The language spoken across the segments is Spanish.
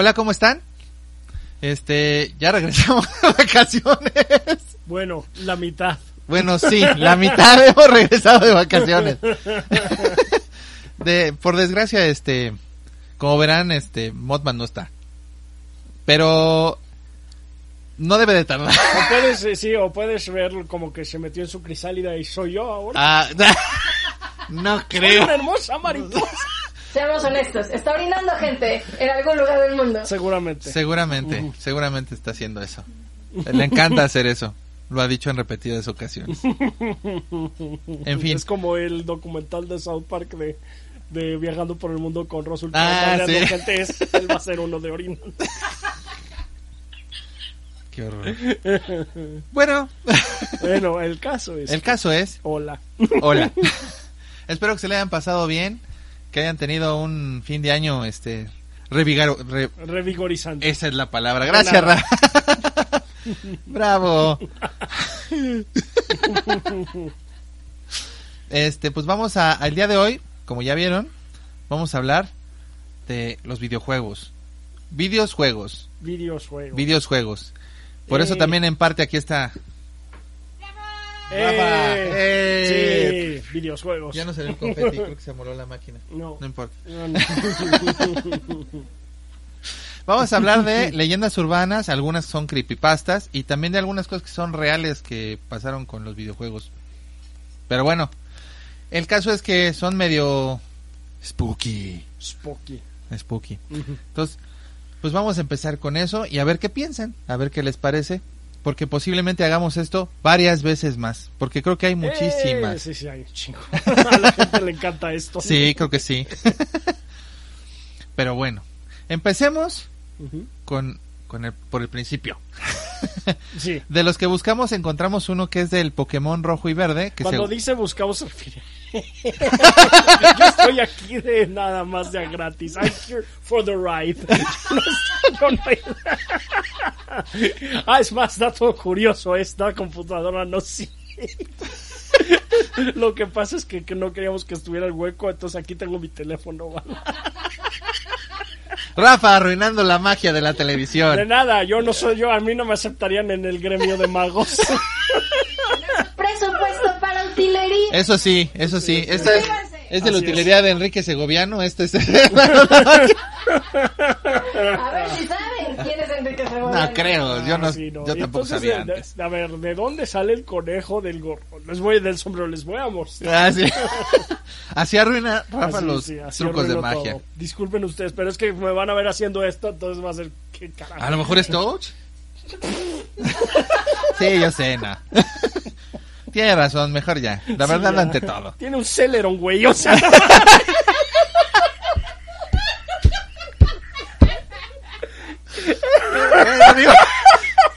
Hola, ¿cómo están? Este, ya regresamos de vacaciones. Bueno, la mitad. Bueno, sí, la mitad hemos regresado de vacaciones. De, por desgracia, este, como verán, este, Modman no está. Pero no debe de tardar. O puedes, eh, sí, o puedes ver como que se metió en su crisálida y soy yo ahora. Ah, no Soy creo. una hermosa mariposa. Seamos honestos, está orinando gente en algún lugar del mundo. Seguramente. Seguramente, seguramente está haciendo eso. Le encanta hacer eso. Lo ha dicho en repetidas ocasiones. En fin. Es como el documental de South Park de, de viajando por el mundo con Russell Ah, sí. gente, es- él va a ser uno de orina. Qué horror. Bueno, Bueno, el caso es. el caso es, Hola. hola. Espero que se le hayan pasado bien, que hayan tenido un fin de año, este, revigaro, re- Revigorizante. esa es la palabra. Gracias, Ra. Bravo. Este, pues vamos a, al día de hoy, como ya vieron, vamos a hablar de los videojuegos. Videojuegos, Videojuegos. videojuegos. Por eso Eh. también en parte aquí está. Rafa. Eh, Sí, videojuegos. Ya no se ve el confeti, creo que se moló la máquina. No. No importa. No, no. Vamos a hablar de leyendas urbanas, algunas son creepypastas y también de algunas cosas que son reales que pasaron con los videojuegos. Pero bueno, el caso es que son medio spooky, Spooky. spooky. Entonces, pues vamos a empezar con eso y a ver qué piensan, a ver qué les parece, porque posiblemente hagamos esto varias veces más, porque creo que hay Eh, muchísimas. sí, sí, hay un chingo. A la gente le encanta esto. Sí, creo que sí. Pero bueno, empecemos con, con el, por el principio. Sí. De los que buscamos encontramos uno que es del Pokémon rojo y verde. Que Cuando se- dice buscamos se refiere. Yo estoy aquí de nada más de gratis. I'm here for the ride. Yo no estoy- ah, es más, dato curioso, esta computadora no sirve. Lo que pasa es que, que no queríamos que estuviera el hueco, entonces aquí tengo mi teléfono. ¿vale? Rafa arruinando la magia de la De televisión. nada, yo no soy yo, a mí no me aceptarían en el gremio de magos. Utilería. Eso sí, eso sí. Esta es, es de la utilería de Enrique Segoviano. Este es... A ver si saben quién es Enrique Segovia. no creo, yo, no, Ah, sí, yo tampoco Entonces, sabía de- antes. a ver, ¿de dónde sale el conejo del gorro? Les voy del sombrero, les voy a mostrar. Ah, sí. Así arruina Rafa Así, los sí, trucos de magia. todo. Disculpen ustedes, pero es que me van a ver haciendo esto, entonces va a ser qué carajo. A lo mejor es Touch. sí, yo sé, no. Tiene razón, mejor ya. La Sí, verdad ya. ante todo. Tiene un Celeron, güey, o sea, Eh, digo,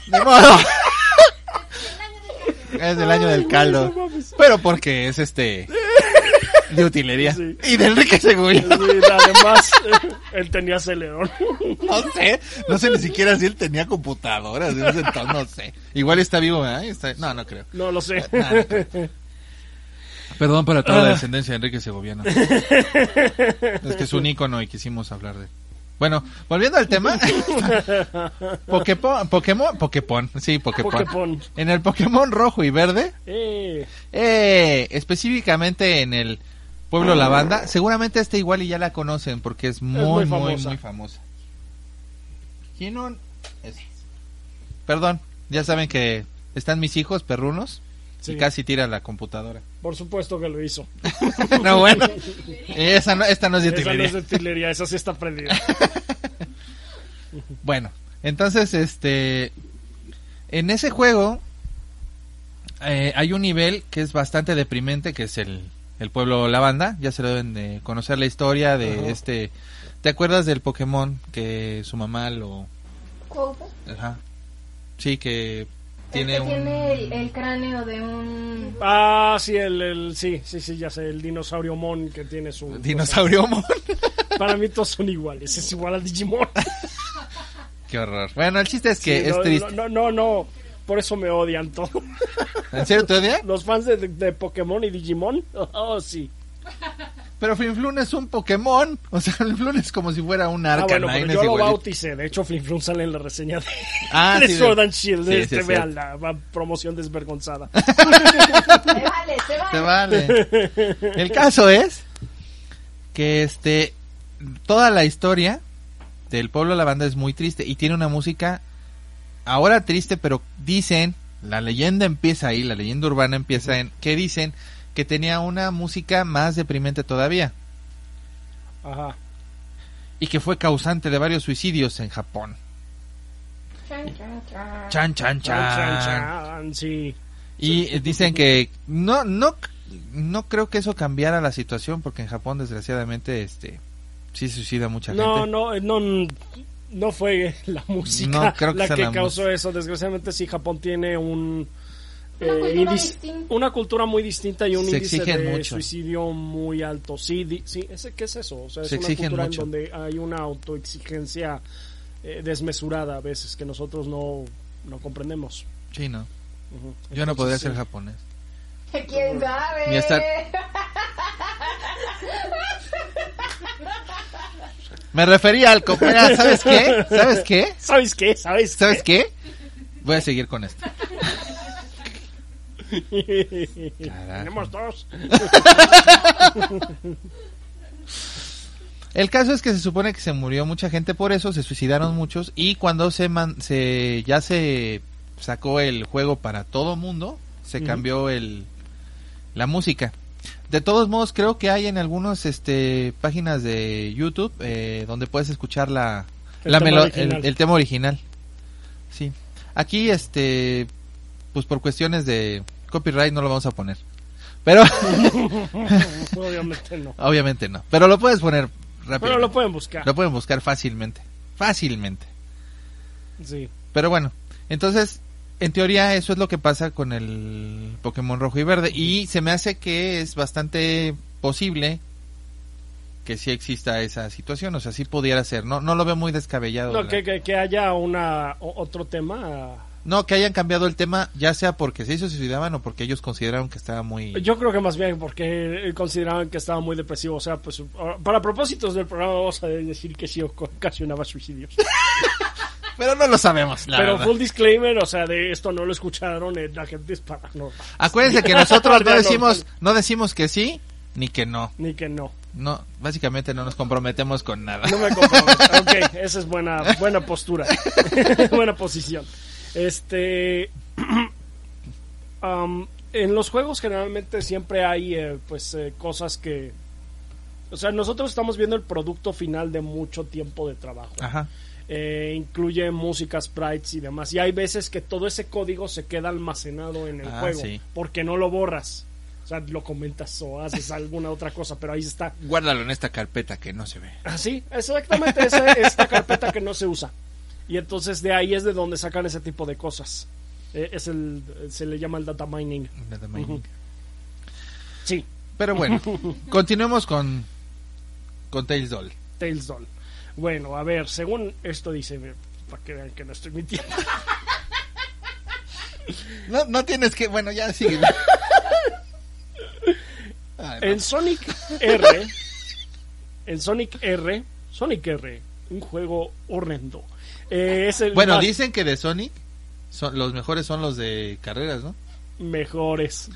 ni modo. Es del año del caldo. Pero porque es este de utilería. Sí. Y de Enrique Seguridad. Sí, además, él tenía Celeron. No sé. No sé ni siquiera si él tenía computadoras. no sé. Igual está vivo, ¿verdad? Está- No, no creo. No lo sé. Perdón para toda la descendencia de Enrique Segoviano. Es que es un ícono y quisimos hablar de... Bueno, volviendo al tema. Pokémon, Pokémon, Pokémon, sí, Pokémon. Pokémon. En el Pokémon rojo y verde, Eh, eh, específicamente en el pueblo Lavanda, seguramente este igual y ya la conocen porque es muy, muy muy, muy famosa. famosa. Es- Perdón, ya saben que están mis hijos perrunos sí, y casi tira la computadora. por supuesto que lo hizo. no, bueno. Esa no, esta no es de Esa no utilería. es de utilería, esa sí está prendida. Bueno, entonces, este, en ese juego eh, hay un nivel que es bastante deprimente, que es el, el pueblo Lavanda. Ya se lo deben de conocer la historia de Ajá. este... ¿Te acuerdas del Pokémon que su mamá lo... Quote. Ajá. Sí, que tiene el que un... tiene el, el cráneo de un... Ah, sí, el, el- sí, sí, sí, ya sé, el dinosaurio Mon que tiene su... Dinosaurio Mon. Para mí todos son iguales, es igual al Digimon. Qué horror. Bueno, el chiste es que Sí, es no, triste. No, no, no, por eso me odian todos. ¿En serio odia? Los fans de, de Pokémon y Digimon, oh, sí. Pero Flinflun es un Pokémon. O sea, Flinflun es como si fuera un Ah, Arcanine. bueno, pero yo lo igualito. bauticé. De hecho, Flynn sale en la reseña de, Ah, de sí, Sword de- and Shield. sí, sí, este, es vean la promoción desvergonzada. Se vale, se vale. vale. El caso es que este toda la historia del pueblo lavanda es muy triste y tiene una música ahora triste, pero dicen, la leyenda empieza ahí, la leyenda urbana empieza en que dicen que tenía una música más deprimente todavía Ajá. y que fue causante de varios suicidios en Japón. Chan, chan, chan. Chan chan Chan, chan, chan. chan, sí. Y dicen que no no no creo que eso cambiara la situación porque en Japón desgraciadamente este sí se suicida mucha No, gente. no, no, no fue la música No, creo que la que la causó eso. Desgraciadamente, sí, Japón tiene un. Una eh, cultura una cultura muy distinta y un Se índice de mucho. suicidio muy alto. Sí, di- sí ese, ¿qué es eso? O sea, es Se una exigen cultura mucho. en donde hay una autoexigencia eh, desmesurada a veces que nosotros no, no comprendemos. Sí, no. Yo no podría ser japonés. ¿Quién sabe? Ni estar- Me refería al coopera, ¿sabes qué? ¿Sabes qué? ¿Sabes qué? ¿Sabes? ¿Sabes qué? Voy a seguir con esto. Tenemos dos. El caso es que se supone que se murió mucha gente por eso, se suicidaron muchos y cuando se, man- se ya se sacó el juego para todo mundo, se cambió el la música. De todos modos, creo que hay en algunas este páginas de YouTube eh, donde puedes escuchar la, El la tema melo- original. el, el tema original. Sí. Aquí este pues por cuestiones de copyright no lo vamos a poner. Pero Obviamente no. obviamente no, pero lo puedes poner rápido. Pero lo pueden buscar. Lo pueden buscar fácilmente. Fácilmente. Sí. Pero bueno, entonces, en teoría eso es lo que pasa con el Pokémon rojo y verde. Y se me hace que es bastante posible que sí exista esa situación. O sea, sí pudiera ser. No, no lo veo muy descabellado. No, que, que, que haya una otro tema. No, que hayan cambiado el tema, ya sea porque se suicidaban o porque ellos consideraron que estaba muy... Yo creo que más bien porque consideraban que estaba muy depresivo. O sea, pues ah, para propósitos del programa vamos a decir que sí ocasionaba suicidios. Pero no lo sabemos, la Pero verdad. full disclaimer, o sea, de esto no lo escucharon, eh, la gente es paranormal. Acuérdense que nosotros no decimos, no decimos que sí, ni que no. Ni que no. No, básicamente no nos comprometemos con nada. No me comprometo. ok, esa es buena, buena postura. buena posición. Este. am, en los juegos generalmente siempre hay eh, pues eh, cosas que. O sea, nosotros estamos viendo el producto final de mucho tiempo de trabajo. Ajá. Eh, incluye música, sprites y demás. Y hay veces que todo ese código se queda almacenado en el Ah, juego sí. porque no lo borras. O sea, lo comentas o haces alguna otra cosa, pero ahí está. Guárdalo en esta carpeta que no se ve. Ah, sí, exactamente esa, esta carpeta que no se usa. Y entonces de ahí es de donde sacan ese tipo de cosas. Eh, es el, se le llama el data mining. Data mining. Sí, Pero bueno, continuemos con con Doll. Bueno, a ver, según esto dice, para que vean que no estoy mintiendo. No, no tienes que, bueno, ya sigue. Ay, no. En Sonic R, en Sonic R, Sonic R, un juego horrendo. Eh, es el Bueno, más dicen que de Sonic son, los mejores son los de carreras, ¿no? mejores.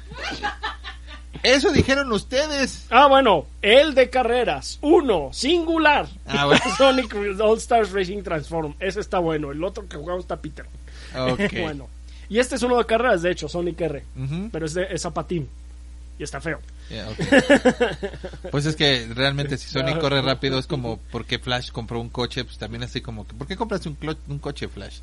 Eso dijeron ustedes. Ah, bueno, el de carreras, uno, singular. Ah, bueno. Sonic All Stars Racing Transform. Ese está bueno. El otro que jugamos está Peter. Bueno. Y este es uno de carreras, de hecho, Sonic R. Pero es, de, es a patín. Y está feo. Pues es que realmente si Sonic corre rápido es como porque Flash compró un coche, pues también así como que ¿por qué compraste un, un coche Flash?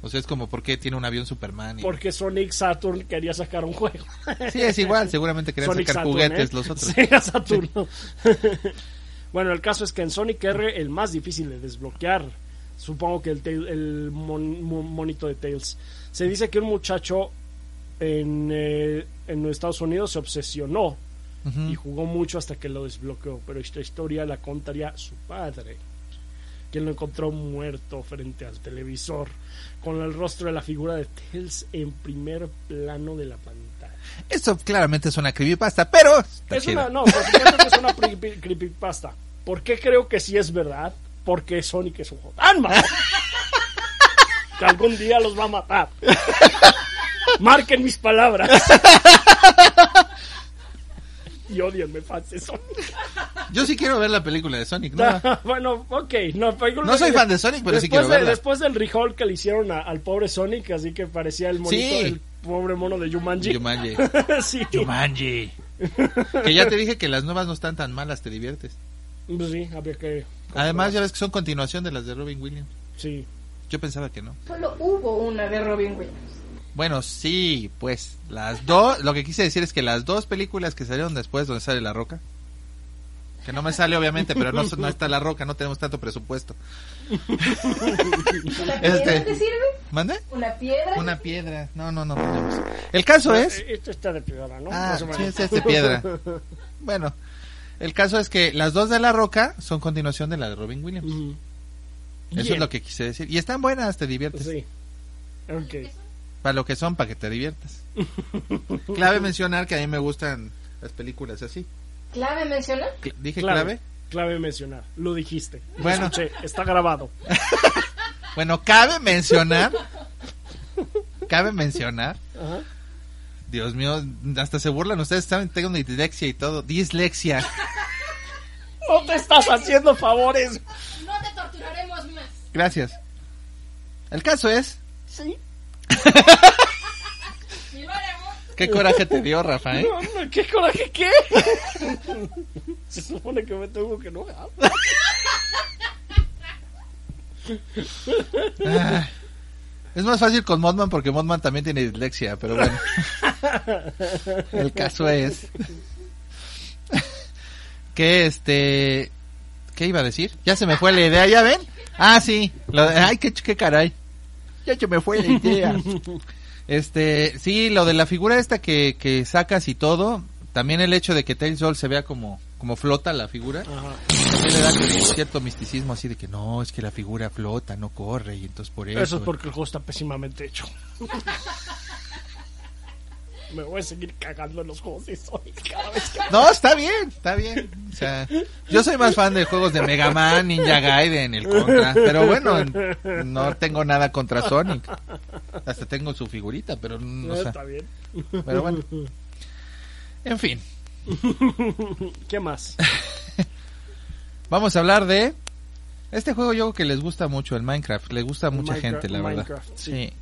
O sea, es como, ¿por qué tiene un avión Superman? Y... Porque Sonic Saturn quería sacar un juego. Sí, es igual, seguramente querían Sonic sacar Saturn, juguetes ¿eh? los otros. Sega Saturno. bueno, el caso es que en Sonic R el más difícil de desbloquear, supongo que el, el mon- mon- monito de Tails, se dice que un muchacho en, eh, en los Estados Unidos se obsesionó y jugó mucho hasta que lo desbloqueó, pero esta historia la contaría su padre, quien lo encontró muerto frente al televisor, con el rostro de la figura de Tails en primer plano de la pantalla. Eso claramente es una creepypasta, pero Es una, no, por supuesto que es una creepy- creepypasta. ¿Por qué creo que sí es verdad? Porque Sonic es un malo que algún día los va a matar. Marquen mis palabras. Y odienme fans de Sonic. Yo sí quiero ver la película de Sonic, ¿no? bueno, ok. No, película No soy fan de Sonic, pero sí después quiero de- verla. Después del recall que le hicieron a- al pobre Sonic, así que parecía el monito, Sí. el pobre mono de Jumanji. Jumanji. sí. Jumanji. Que ya te dije que las nuevas no están tan malas, te diviertes. Pues sí, había que... Además, ya ves que son continuación de las de Robin Williams. Sí. Yo pensaba que no. Solo hubo una de Robin Williams. Bueno, sí, pues las dos, lo que quise decir es que las dos películas que salieron después donde sale La Roca, que no me sale obviamente, pero no, no está La Roca, no tenemos tanto presupuesto. ¿Una Este- piedra te sirve? ¿Mande? ¿Una piedra? Una piedra. No, no, no tenemos. El caso es... Eh, Esto está de piedra, ¿no? Ah, Más o sí, menos. sí, es de piedra. Bueno, el caso es que las dos de La Roca son continuación de la de Robin Williams. Eso Bien. es lo que quise decir. Y están buenas, te diviertes. Sí. Ok. Para lo que son, para que te diviertas. Clave mencionar que a mí me gustan las películas así. ¿Clave menciona? Cl- ¿Dije Clave. clave? Clave mencionar. Lo dijiste. Bueno. escuché. Está grabado. Bueno, cabe mencionar. cabe mencionar. Ajá. Dios mío, hasta se burlan ustedes, saben, tengo dislexia y todo. Dislexia. No te estás haciendo favores. No te torturaremos más. Gracias. El caso es, Sí. Qué coraje te dio, Rafa, ¿eh? No, no, ¿Qué coraje qué? Se supone que me tengo que enojar. Ah, es más fácil con Modman porque Modman también tiene dislexia, pero bueno. El caso es que este ¿qué iba a decir? Ya se me fue la idea, ¿ya ven? Ah, sí. Lo de- ay, qué, qué caray. Ya se me fue la idea. Este, sí, lo de la figura esta que, que sacas y todo, también el hecho de que Tails Sol se vea como como flota la figura, Ajá. también le da como cierto misticismo así de que no, es que la figura flota, no corre y entonces por eso. Eso es porque el juego está pésimamente hecho. Me voy a seguir cagando en los juegos de Sonic cada vez que... No, está bien, está bien. O sea, yo soy más fan de juegos de Mega Man, Ninja Gaiden, el Contra. Pero bueno, no tengo nada contra Sonic. Hasta tengo su figurita, pero no No, sé. está bien. Pero bueno. En fin, ¿Qué más? vamos a hablar de este juego yo creo que les gusta mucho, el Minecraft. Le gusta a mucha Minecraft- gente, la verdad. Minecraft, sí. sí.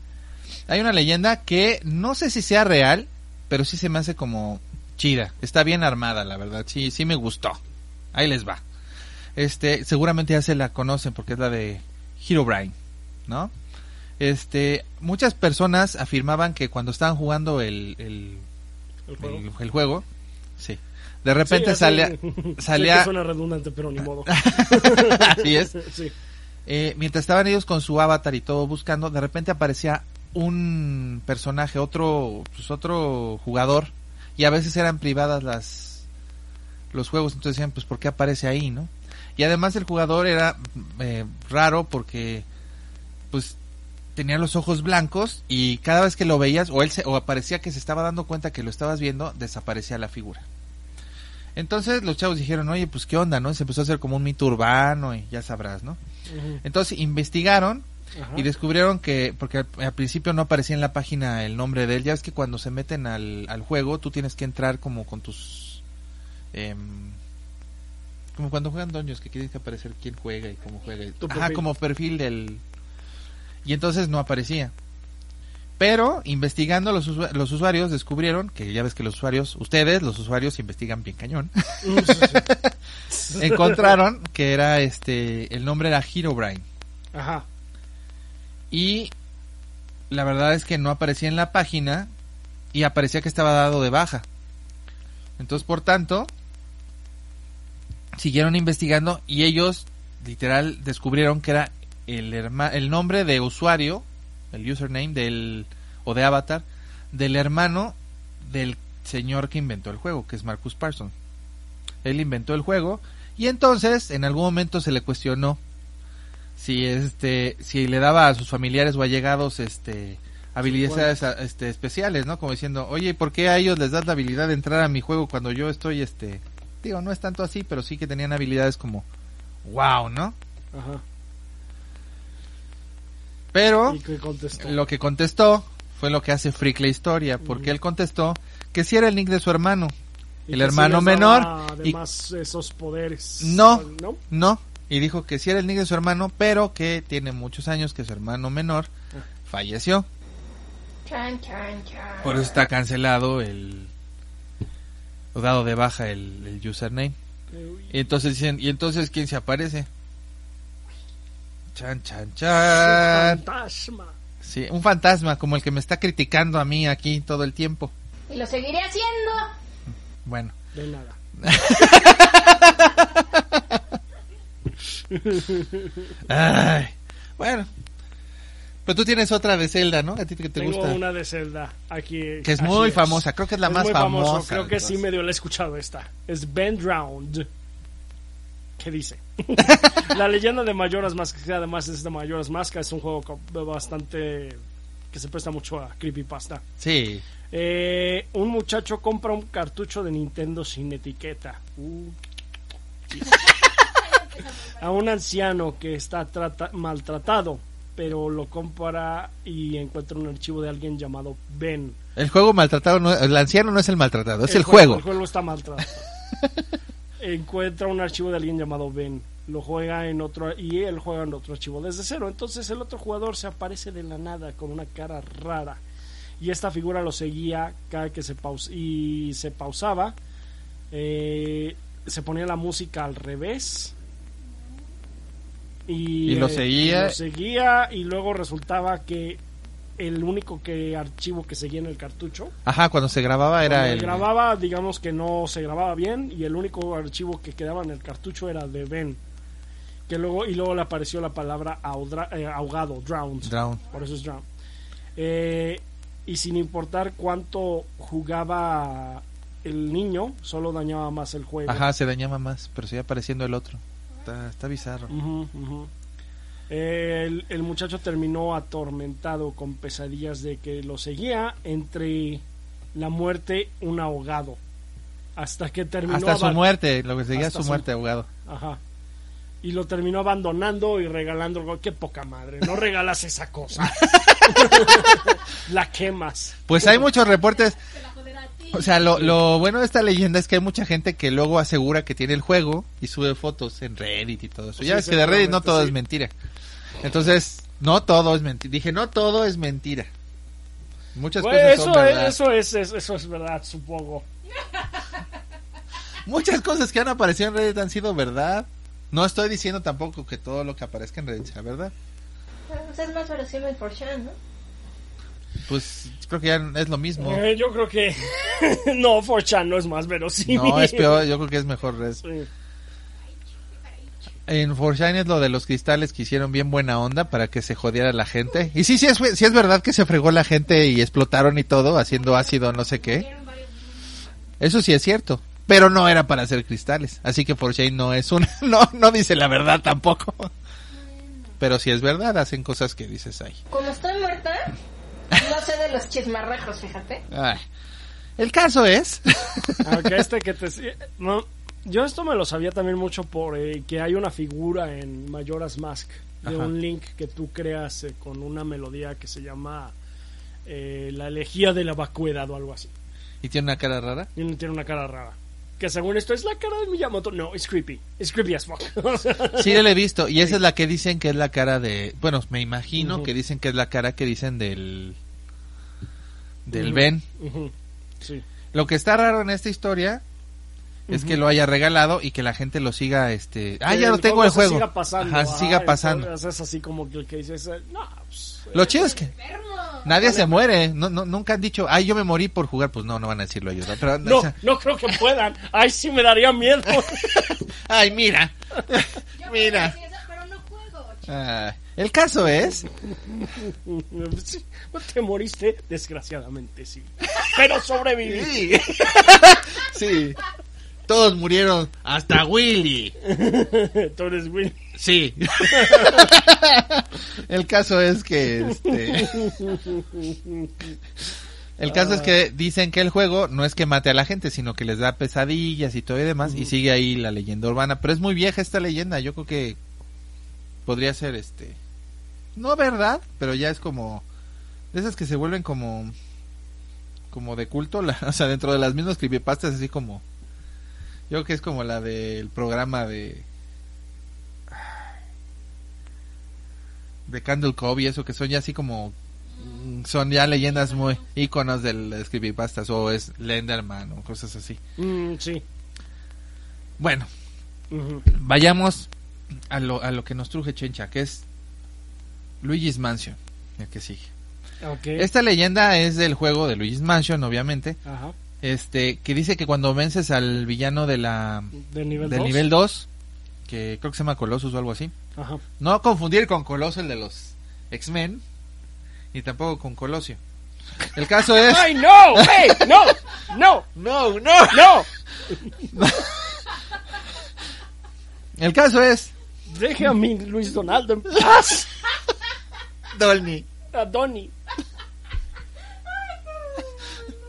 Hay una leyenda que no sé si sea real, pero sí se me hace como chida. Está bien armada, la verdad. Sí, sí me gustó. Ahí les va. Este, seguramente ya se la conocen porque es la de Herobrine, ¿no? Este, muchas personas afirmaban que cuando estaban jugando el, el, El juego. el- el juego, sí, de repente Sí, salía, suena redundante, pero ni modo. así es, Sí. eh, mientras estaban ellos con su avatar y todo buscando, de repente aparecía un personaje, otro, pues otro jugador, y a veces eran privadas las los juegos, entonces decían, pues ¿por qué aparece ahí, no? Y además el jugador era eh, raro porque, pues tenía los ojos blancos y cada vez que lo veías o él se, o aparecía que se estaba dando cuenta que lo estabas viendo, desaparecía la figura. Entonces los chavos dijeron, oye, pues qué onda, ¿no? Se empezó a hacer como un mito urbano y ya sabrás, ¿no? Entonces investigaron Ajá. y descubrieron que, porque al, al principio no aparecía en la página el nombre de él, ya es que cuando se meten al, al juego tú tienes que entrar como con tus... em, como cuando juegan doños que tienes que aparecer quién juega y cómo juega. y- Tu Ajá, perfil. como perfil del... Y entonces no aparecía. Pero investigando los, usua- los usuarios descubrieron que ya ves que los usuarios, ustedes, los usuarios investigan bien cañón. Mm, encontraron que era este el nombre era Herobrine Ajá. Y la verdad es que no aparecía en la página y aparecía que estaba dado de baja. Entonces, por tanto, siguieron investigando y ellos literal descubrieron que era el, el nombre de usuario, el username del o de avatar del hermano del señor que inventó el juego, que es Marcus Parsons. Él inventó el juego y entonces en algún momento se le cuestionó si este si le daba a sus familiares o allegados este habilidades este especiales, ¿no? Como diciendo, "Oye, ¿por qué a ellos les das la habilidad de entrar a mi juego cuando yo estoy este digo, no es tanto así, pero sí que tenían habilidades como wow, ¿no? Ajá. Pero ¿Y qué contestó? lo que contestó fue lo que hace Freak la historia, porque él contestó que si era el nick de su hermano. El sí hermano menor y- Además, esos poderes. No. ¿No? No, y dijo que sí era el nick de su hermano, pero que tiene muchos años que su hermano menor falleció. Chan, chan, chan. Por eso está cancelado el o dado de baja el, el username. Y entonces dicen, ¿y entonces quién se aparece? Chan, chan, chan. Fantasma. Sí, un fantasma como el que me está criticando a mí aquí todo el tiempo. Y lo seguiré haciendo. Bueno, De nada. Ay, bueno. Pero tú tienes otra de Zelda, ¿no? A ti que te Tengo gusta. una de Zelda aquí. Que es muy famosa, creo que es la más muy famoso, famosa Creo que sí medio la he escuchado esta. Es Ben Drowned. ¿Qué dice? la leyenda de Majora's Mask, que además es de Majora's Mask, es un juego bastante que se presta mucho a creepypasta. Sí. Eh, un muchacho compra un cartucho de Nintendo sin etiqueta. Uh. a un anciano que está trata- maltratado, pero lo compra y encuentra un archivo de alguien llamado Ben. El juego maltratado, no, el anciano no es el maltratado, es el, El juego. El juego está maltratado. encuentra un archivo de alguien llamado Ben. Lo juega en otro y él juega en otro archivo desde cero. Entonces el otro jugador se aparece de la nada con una cara rara. Y esta figura lo seguía cada que se paus y se pausaba. eh, se ponía la música al revés. Y, Y lo eh, seguía. y lo seguía y luego resultaba que el único que archivo que seguía en el cartucho Ajá, cuando se grababa era cuando el... grababa, digamos que no se grababa bien y el único archivo que quedaba en el cartucho era de Ben. Que luego y luego le apareció la palabra audra- eh, ahogado, drowned. Drown. Por eso es drowned. Eh, y sin importar cuánto jugaba el niño, solo dañaba más el juego. Ajá, se dañaba más, pero sigue apareciendo el otro. Está, está bizarro. El, el muchacho terminó atormentado con pesadillas de que lo seguía entre la muerte un ahogado. Hasta que terminó Hasta su muerte, lo que seguía su- muerte ahogado. Ajá. Y lo terminó abandonando y regalando. Qué poca madre. No regalas esa cosa. la quemas. Pues hay muchos reportes. O sea, lo, lo bueno de esta leyenda es que hay mucha gente que luego asegura que tiene el juego y sube fotos en Reddit y todo eso. Sí, ya ves que de Reddit no todo sí. es mentira. Entonces, no todo es mentira. Dije, no todo es mentira. Muchas cosas eso, son es, verdad. eso, es, es- eso es verdad, supongo. Muchas cosas que han aparecido en Reddit han sido verdad. No estoy diciendo tampoco que todo lo que aparezca en Reddit sea verdad. Pues es más verosímil por Shan, ¿no? Pues creo que ya es lo mismo. Eh, yo creo que. no, 4chan no es más verosímil. No, es peor. Yo creo que es mejor. Sí. En Forshine es lo de los cristales que hicieron bien buena onda para que se jodiera la gente. Y sí, sí es, sí es verdad que se fregó la gente y explotaron y todo haciendo ácido no sé qué. Eso sí es cierto. Pero no era para hacer cristales. Así que Forshine no es un... No, no dice la verdad tampoco. Pero si es verdad, hacen cosas que dices ahí. Como estoy muerta, no sé de los chismarrejos, fíjate. Ay. El caso es... Aunque este que te... No, yo esto me lo sabía también mucho por eh, que hay una figura en Majora's Mask de Ajá. un link que tú creas eh, con una melodía que se llama eh, La elegía de la vacuidad o algo así. ¿Y tiene una cara rara? Y tiene una cara rara. Que según esto es la cara de Miyamoto. No, es creepy. Es creepy as fuck. Sí, yo la he visto. Y esa es la que dicen que es la cara de... Bueno, me imagino que dicen que es la cara que dicen del... Del. Ben. Sí. Lo que está raro en esta historia es que lo haya regalado y que la gente lo siga, este... Ah, ya lo tengo el juego. Siga pasando. Ajá, siga pasando. Es así como que el que dice, no, pues, Lo chido es que... Nadie se muere. No, no, nunca han dicho, ay, yo me morí por jugar. Pues no, no van a decirlo ellos. ¿no? Pero, No, o sea, no creo que puedan. Ay, sí me daría miedo. ay, mira. mira. Pero no juego. Ah, el caso es Te moriste, desgraciadamente, sí. Pero sobreviví. Sí. sí. Todos murieron, hasta Willy. Tú eres Will. Sí. El caso es que este El caso es que dicen que el juego no es que mate a la gente, sino que les da pesadillas y todo y demás y sigue ahí la leyenda urbana, pero es muy vieja esta leyenda, yo creo que podría ser este no verdad, pero ya es como de esas que se vuelven como como de culto, la- o sea, dentro de las mismas creepypastas así como yo creo que es como la del programa de de Candle Cove y eso que son ya así como mm, son ya leyendas muy iconos del de creepypastas o es Lenderman o cosas así. Mm, sí. Bueno, vayamos a lo, a lo que nos truje Chencha, que es Luigi's Mansion, el que sigue. Esta leyenda es del juego de Luigi's Mansion, obviamente, Ajá. este que dice que cuando vences al villano de la Del nivel del 2. nivel 2, que creo que se llama Colossus o algo así. Ajá. No confundir con Colossus el de los X-Men, ni tampoco con Colosio. El caso es... ¡Ay, no! ¡Hey! ¡No! ¡No! No, no. ¡No! El caso es Deje a mi Luis Donaldo en paz. Dolny. A Donny.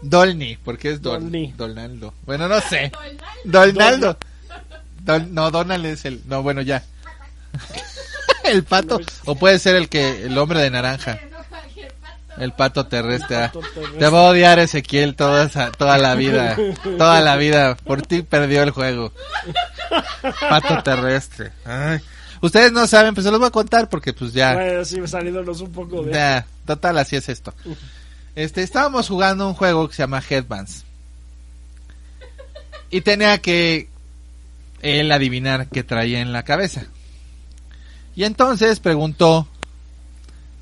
Dolny, porque es Dol Dolny. Donaldo. Bueno, no sé. Donaldo. Dol- no, Donald es el... No, bueno, ya. el pato. O puede ser el que... El hombre de naranja. El pato terrestre. ah. pato terrestre. Te va a odiar Ezequiel toda, esa- toda la vida. Toda la vida. Por ti perdió el juego. Pato terrestre. Ay. Ustedes no saben, pues se los voy a contar porque pues ya... Bueno, sí, saliéndonos un poco de. Ya, total, así es esto. Este, estábamos jugando un juego que se llama Headbands. Y tenía que él adivinar qué traía en la cabeza. Y entonces preguntó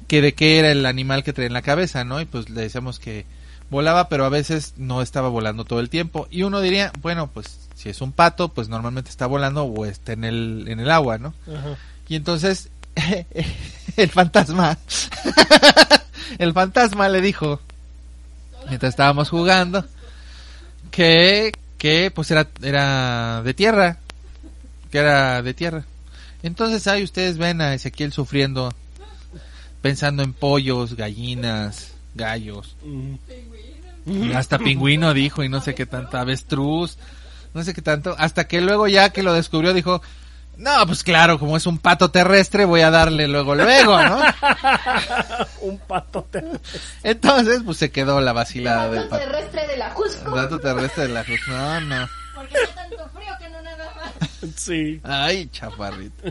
que de qué era el animal que traía en la cabeza, ¿no? Y pues le decíamos que volaba, pero a veces no estaba volando todo el tiempo. Y uno diría, bueno, pues si es un pato, pues normalmente está volando o está en el, en el agua, ¿no? Ajá. Y entonces el fantasma, el fantasma le dijo, mientras estábamos jugando, que, que pues era, era de tierra, que era de tierra. Entonces ahí ustedes ven a Ezequiel sufriendo, pensando en pollos, gallinas, gallos, Mm. hasta pingüino dijo y no sé qué tanto, avestruz, no sé qué tanto, hasta que luego ya que lo descubrió dijo, no, pues claro, como es un pato terrestre voy a darle luego, luego, ¿no? un pato terrestre. Entonces, pues se quedó la vacilada del pato. terrestre de la pato terrestre de la Cruz. No, no. Porque hace tanto frío que no nada más. Sí. Ay, chaparrito.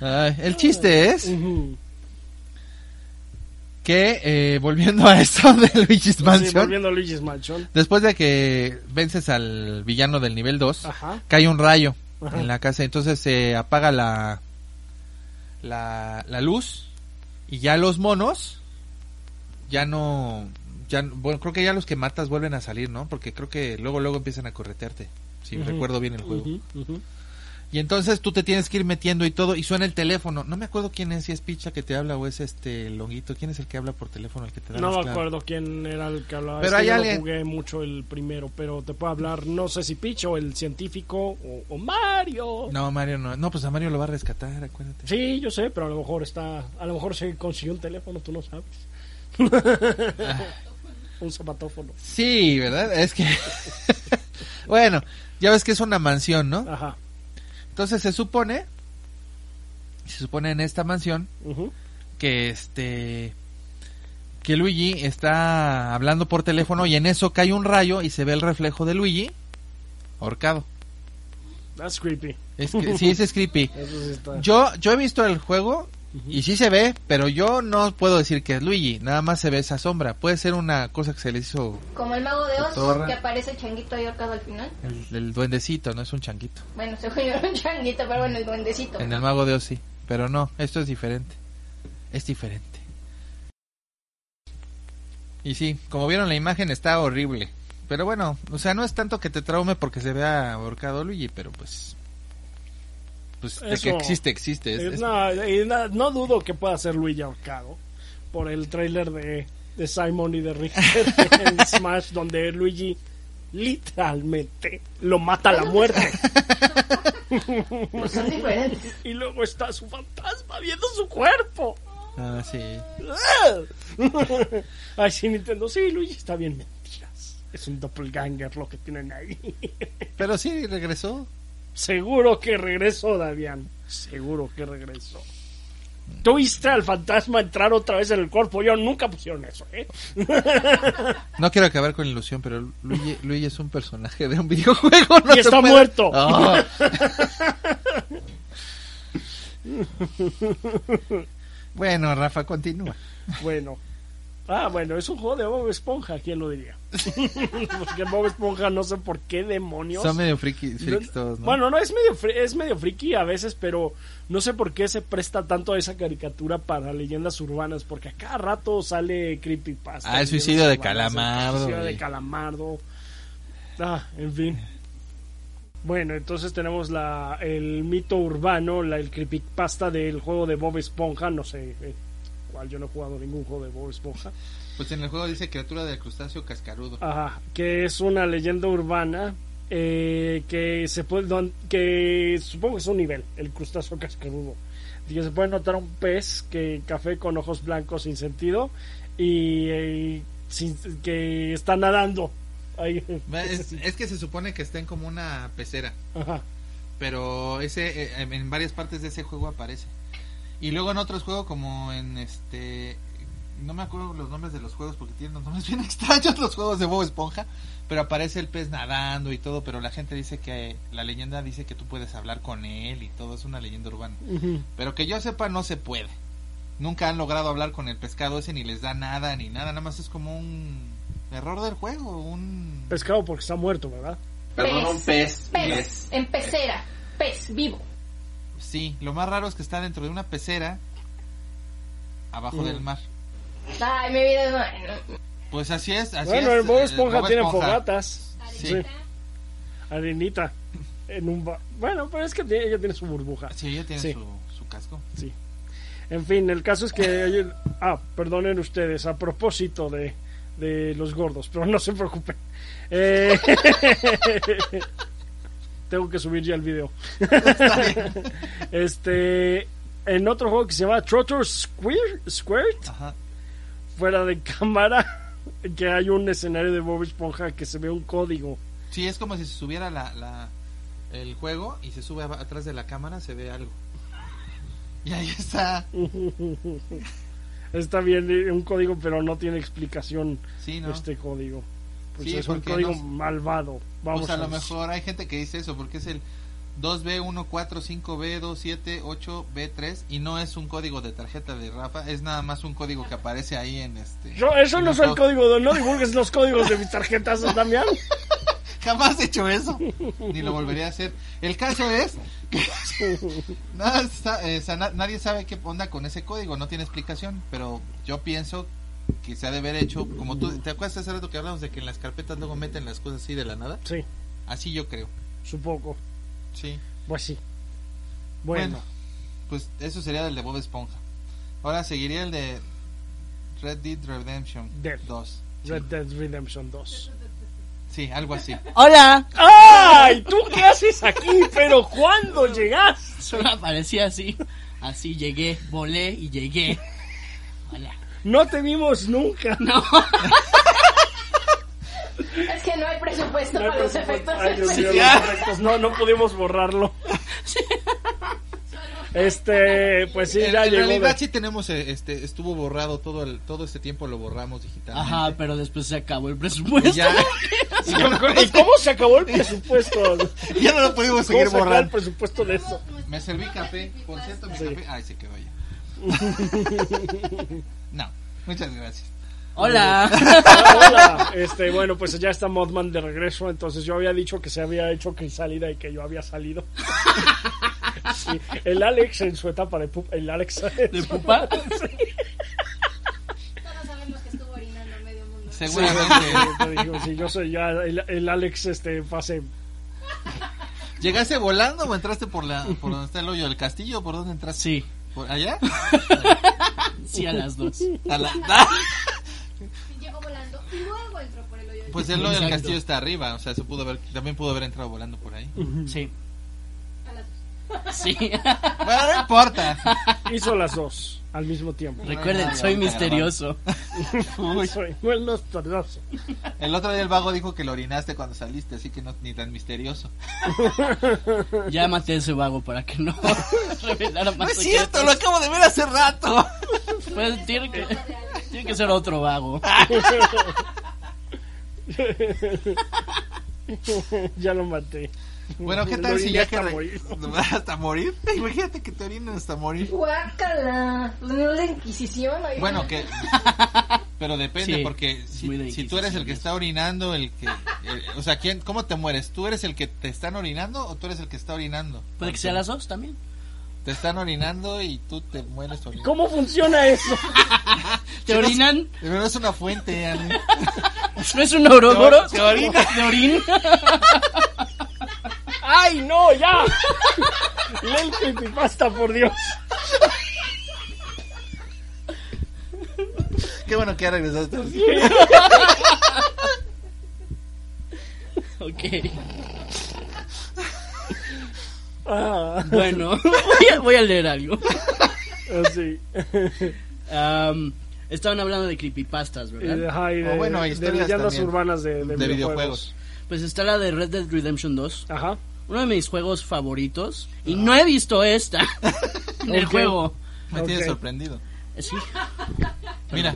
Ay, el chiste es. Que, eh, volviendo a esto de Luigi's Sí, Mansion, volviendo a Luigi's Mansion. después de que vences al villano del nivel 2, Ajá. cae un rayo Ajá. en la casa, entonces se apaga la, la, la luz y ya los monos ya no, ya, no- bueno, creo que ya los que matas vuelven a salir, ¿no? Porque creo que luego, luego empiezan a corretearte, si recuerdo bien el juego. Y entonces tú te tienes que ir metiendo y todo, y suena el teléfono. No me acuerdo quién es, si es Picha que te habla o es este Longuito. ¿Quién es el que habla por teléfono, el que te da No me acuerdo quién era el que hablaba. Pero Es que yo alguien- jugué mucho el primero, pero te puedo hablar, no sé si Picho, el científico o, o Mario. No, Mario no. No, pues a Mario lo va a rescatar, acuérdate. Sí, yo sé, pero a lo mejor está, a lo mejor se consiguió un teléfono, tú no sabes. un zapatófono. Sí, ¿verdad? Es que... bueno, ya ves que es una mansión, ¿no? Ajá. Entonces se supone... Se supone en esta mansión que este... Que Luigi está hablando por teléfono y en eso cae un rayo y se ve el reflejo de Luigi ahorcado. That's creepy. Es sí, es creepy. Eso sí está. Yo, yo he visto el juego y sí se ve, pero yo no puedo decir que es Luigi, nada más se ve esa sombra. Puede ser una cosa que se le hizo Como el mago de Oz, que aparece el changuito ahí ahorcado al final. el, el duendecito, no es un changuito. Bueno, se fue un changuito, pero bueno, el duendecito. En el mago de Oz sí, pero no, esto es diferente. Es diferente. Y sí, como vieron la imagen está horrible. Pero bueno, o sea, no es tanto que te traume porque se vea ahorcado Luigi, pero pues... Pues de que existe, existe. es- es- no, no, no dudo que pueda ser Luigi ahorcado por el tráiler de, de Simon y de Richter en Smash donde Luigi literalmente lo mata a la muerte No son diferentes. y luego está su fantasma viendo su cuerpo. Ah, sí. Ay, sí, Nintendo, sí, Luigi está bien mentiras. Es un doppelganger lo que tienen ahí. Pero sí, regresó. Seguro que regresó, Davian. Seguro que regresó. ¿Tú viste al fantasma entrar otra vez en el cuerpo? Yo nunca pusieron eso, ¿eh? No quiero acabar con la ilusión, pero Luigi, Luigi es un personaje de un videojuego. no Y está puede- muerto. Ah. bueno, Rafa, continúa. Bueno. Ah, bueno, es un juego de Bob Esponja, ¿quién lo diría? Porque Bob Esponja no sé por qué demonios. Son medio friki, frikis todos, ¿no? Bueno, no, es medio, fri- es medio friki a veces, pero no sé por qué se presta tanto a esa caricatura para leyendas urbanas, porque a cada rato sale Creepypasta. Ah, el suicidio de urbanas, Calamardo, El suicidio de. Calamardo. Ah, en fin. Bueno, entonces tenemos la, el mito urbano, la, el creepypasta del juego de Bob Esponja, no sé cuál, yo no he jugado ningún juego de Bob Esponja. Pues en el juego dice criatura del crustáceo cascarudo. Ajá, que es una leyenda urbana eh, que se puede que supongo que es un nivel, el crustáceo cascarudo. Y que se puede notar un pez que café con ojos blancos sin sentido y eh, sin- que está nadando. Ahí. Es, es que se supone que está en como una pecera, Ajá. pero ese eh, en varias partes de ese juego aparece. Y luego en otros juegos como en este no me acuerdo los nombres de los juegos porque tienen los nombres bien extraños los juegos de Bob Esponja, pero aparece el pez nadando y todo, pero la gente dice que la leyenda dice que tú puedes hablar con él y todo, es una leyenda urbana. Pero que yo sepa no se puede. Nunca han logrado hablar con el pescado ese ni les da nada ni nada, nada más es como un error del juego, un Pescado porque está muerto, ¿verdad? Perdón, un pez. Pez, en pecera. Pez, vivo. Sí, lo más raro es que está dentro de una pecera abajo Mm. del mar. Ay, mi vida es bueno. Pues así es, así bueno, es. el Bob eh, Esponja tiene Esponja. fogatas. Sí. Sí. Arenita. En un ba- bueno, pero es que tiene- ella tiene su burbuja. Sí, ella tiene Sí. Su, su casco. Sí. En fin, el caso es que... Ah, perdonen ustedes, a propósito de, de los gordos, pero no se preocupen. Eh, Tengo que subir ya el video. este... En otro juego que se llama Trotter Square, Squirt, Ajá. fuera de cámara, que hay un escenario de Bob Esponja que se ve un código. Sí, es como si se subiera la, la, el juego y se sube atrás de la cámara, se ve algo. Y ahí está. Está bien, eh, un código, pero no tiene explicación Sí, ¿no? este código. Pues Sí, es un código malvado. Vamos pues a lo mejor hay gente que dice eso porque es el 2B145B2788B3 y no es un código de tarjeta de Rafa, es nada más un código que aparece ahí en este. Yo, eso no es el código, de- no divulgues los códigos de mis tarjetas, Damián. Jamás he hecho eso, ni lo volvería a hacer. El caso es que nada eh, nadie sabe qué onda con ese código, no tiene explicación, pero yo pienso que se ha de haber hecho, como tú, ¿te acuerdas hace rato que hablamos de que en las carpetas luego meten las cosas así de la nada? Sí, Así yo creo, supongo. sí. Pues sí. Bueno, Bueno, pues eso sería el de Bob Esponja. Ahora seguiría el de Red Dead Redemption Dead. 2. Sí, Red Dead Redemption 2. sí, algo así. Hola. ¡Ay! ¿Tú qué haces aquí? ¿Pero cuándo llegaste? Solo aparecía así. Así llegué, volé y llegué. Hola. No te vimos nunca. No. Es que no hay presupuesto No hay para los efectos Ay, Dios los efectos. No, no pudimos borrarlo. Este, pues sí, en, ya en llegó. realidad de- sí tenemos, eh, este, estuvo borrado todo el, todo este tiempo lo borramos digitalmente. Ajá, pero después se acabó el presupuesto. ya, y con- con ¿Y esto cómo se acabó el presupuesto? ya no lo pudimos ¿Cómo seguir se acabó el borrando. presupuesto de eso? Me serví café, por cierto, mi Sí. café. Ay, se quedó ya. No, muchas gracias. Hola. Hola. Este, bueno, pues ya está Modman de regreso. Entonces yo había dicho que se había hecho que salida y que yo había salido. Sí, el Alex en su etapa de pup, el Alex ¿De pupa? Todos sabemos que estuvo orinando medio mundo. Seguramente. Te digo, sí, yo soy ya el, el Alex este fase. ¿Llegaste volando o entraste por la por donde está el hoyo del castillo? ¿Por dónde entraste? Sí, ¿Por allá? sí a las dos. A la-. Llegó volando y luego entró por el hoyo. Pues el hoyo del castillo está arriba, o sea, se pudo haber, también pudo haber entrado volando por ahí. Sí. Sí. Bueno, no importa. Hizo las dos al mismo tiempo. Recuerden, soy misterioso. Soy. El otro día el vago dijo que lo orinaste cuando saliste, así que no ni tan misterioso. Ya maté a ese vago para que no revelara No más es cierto, secretos. lo acabo de ver hace rato. Pues tiene que, tiene que ser otro vago. ya lo maté. Bueno, ¿qué tal si ya que hasta re- morir. hasta morir? Imagínate que te orinen hasta morir. Guácala. No la Inquisición. oiga. Bueno, que pero depende Sí, porque si, si tú eres el que está orinando, el que el- o sea, ¿quién cómo te mueres? ¿Tú eres el que te están orinando o tú eres el que está orinando? Puede que sea las dos también. Te están orinando y tú te mueres orinando. ¿Cómo funciona eso? ¿Te orinan? Pero no es una fuente, Ale. ¿No es un oroboro? ¿Te orina? ¿De orín? ¡Ay, no, ya! Lee el creepypasta, por Dios. Qué bueno que ya regresaste. Ok. Ah, Bueno, voy a, voy a leer algo. sí. Am, estaban hablando de creepypastas, Y de, ¿verdad? ajá, y de, O bueno, de historias leyendas también. urbanas de, de De videojuegos. videojuegos. Pues está la de Red Dead Redemption 2. Ajá. Uno de mis juegos favoritos. Y no he visto esta. El Ok. juego. Me Ok. tienes sorprendido. Sí, Mira,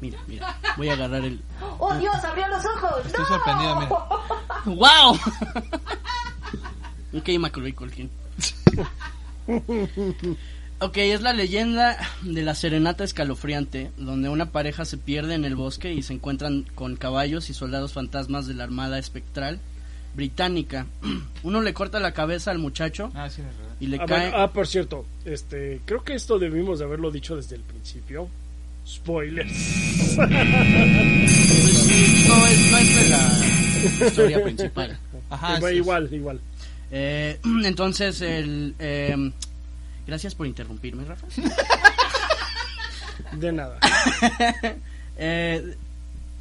mira, mira. Voy a agarrar el. ¡Oh, Dios! ¡Abrió los ojos! estoy ¡No! sorprendido, mira. ¡Wow! ok, Macaulay Culkin. Ok, es la leyenda de la serenata escalofriante, donde una pareja se pierde en el bosque y se encuentran con caballos y soldados fantasmas de la Armada Espectral británica. Uno le corta la cabeza al muchacho Ah, sí, y le Ah, cae... bueno, ah, por cierto, este, creo que esto debimos de haberlo dicho desde el principio. Spoilers. Pues no, es, no es la historia principal. Ajá, sí, igual, igual. Eh, entonces, el... eh, gracias por interrumpirme, Rafa. De nada. Eh,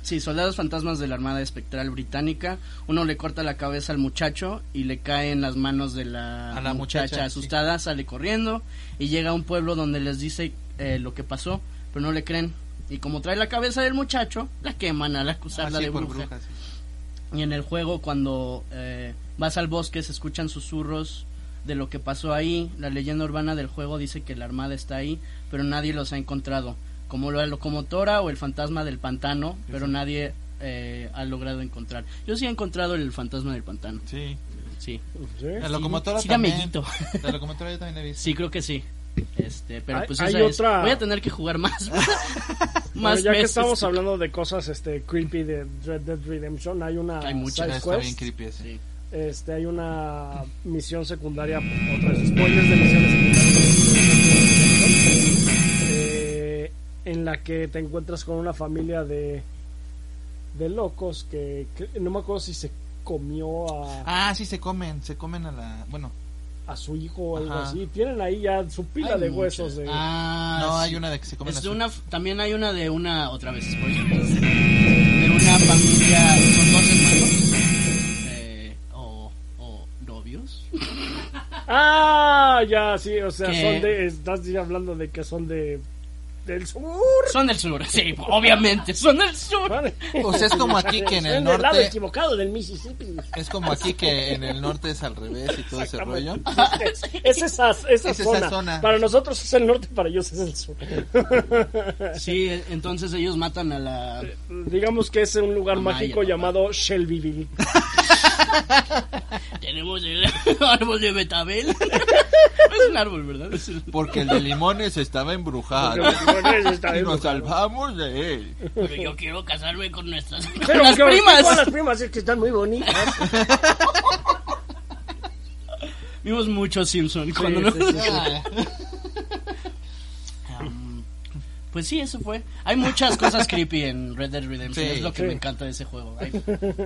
sí, soldados fantasmas de la Armada Espectral Británica. Uno le corta la cabeza al muchacho y le cae en las manos de la, A la muchacha, muchacha, asustada. Sale corriendo y llega a un pueblo donde les dice eh, lo que pasó, pero no le creen. Y como trae la cabeza del muchacho, la queman al acusarla Ah, sí, de bruja. brujas, sí. Y en el juego, cuando eh, vas al bosque, se escuchan susurros de lo que pasó ahí. La leyenda urbana del juego dice que la armada está ahí, pero nadie los ha encontrado. Como la locomotora o el fantasma del pantano, pero nadie eh, ha logrado encontrar. Yo sí he encontrado el fantasma del pantano. Sí. Sí. ¿Sí? La locomotora sí también. mellito. La locomotora yo también la he visto. Sí, creo que sí. Este, pero pues hay esa es- otra- Voy a tener que jugar más. Bueno, más ya que estamos hablando de cosas este creepy de Red Dead Redemption, hay una Hay muchas. side Está bien creepy ese. Sí. este, hay una misión secundaria, otros spoilers de misiones secundarias, en la que te encuentras con una familia de de locos que, que no me acuerdo si se comió a, Ah, sí, se comen, se comen a la... Bueno, a su hijo o algo Ajá. así. Tienen ahí ya su pila Hay de muchas. huesos de Ah, no, sí. hay una de que se comen Es a de su- una, también hay una de una, otra vez, spoilers, de una familia, son dos hermanos, eh, o, o novios, Ah, ya, sí, o sea, ¿Qué? son de, estás hablando de que son de, del sur. son del sur, sí, obviamente, son del sur. Vale. O sea, es como aquí que en el del lado norte... equivocado del Mississippi. Es como aquí que en el norte es al revés y todo ese rollo. Es, es esa, esa, Es esa zona. Para nosotros es el norte, para ellos es el sur. Sí, entonces ellos matan a la... Digamos que es un lugar mágico llamado Shelbyville. Tenemos el árbol de betabel. No es un árbol, ¿verdad? Porque el de limones estaba embrujado. Y nos salvamos de él. Pero yo quiero casarme con nuestras con Pero las que- primas. Con las primas es que están muy bonitas. Vimos mucho Simpson cuando sí, nos- sí, sí. Um, Pues sí, eso fue. Hay muchas cosas creepy en Red Dead Redemption. Sí, es lo que sí. me encanta de ese juego. Hay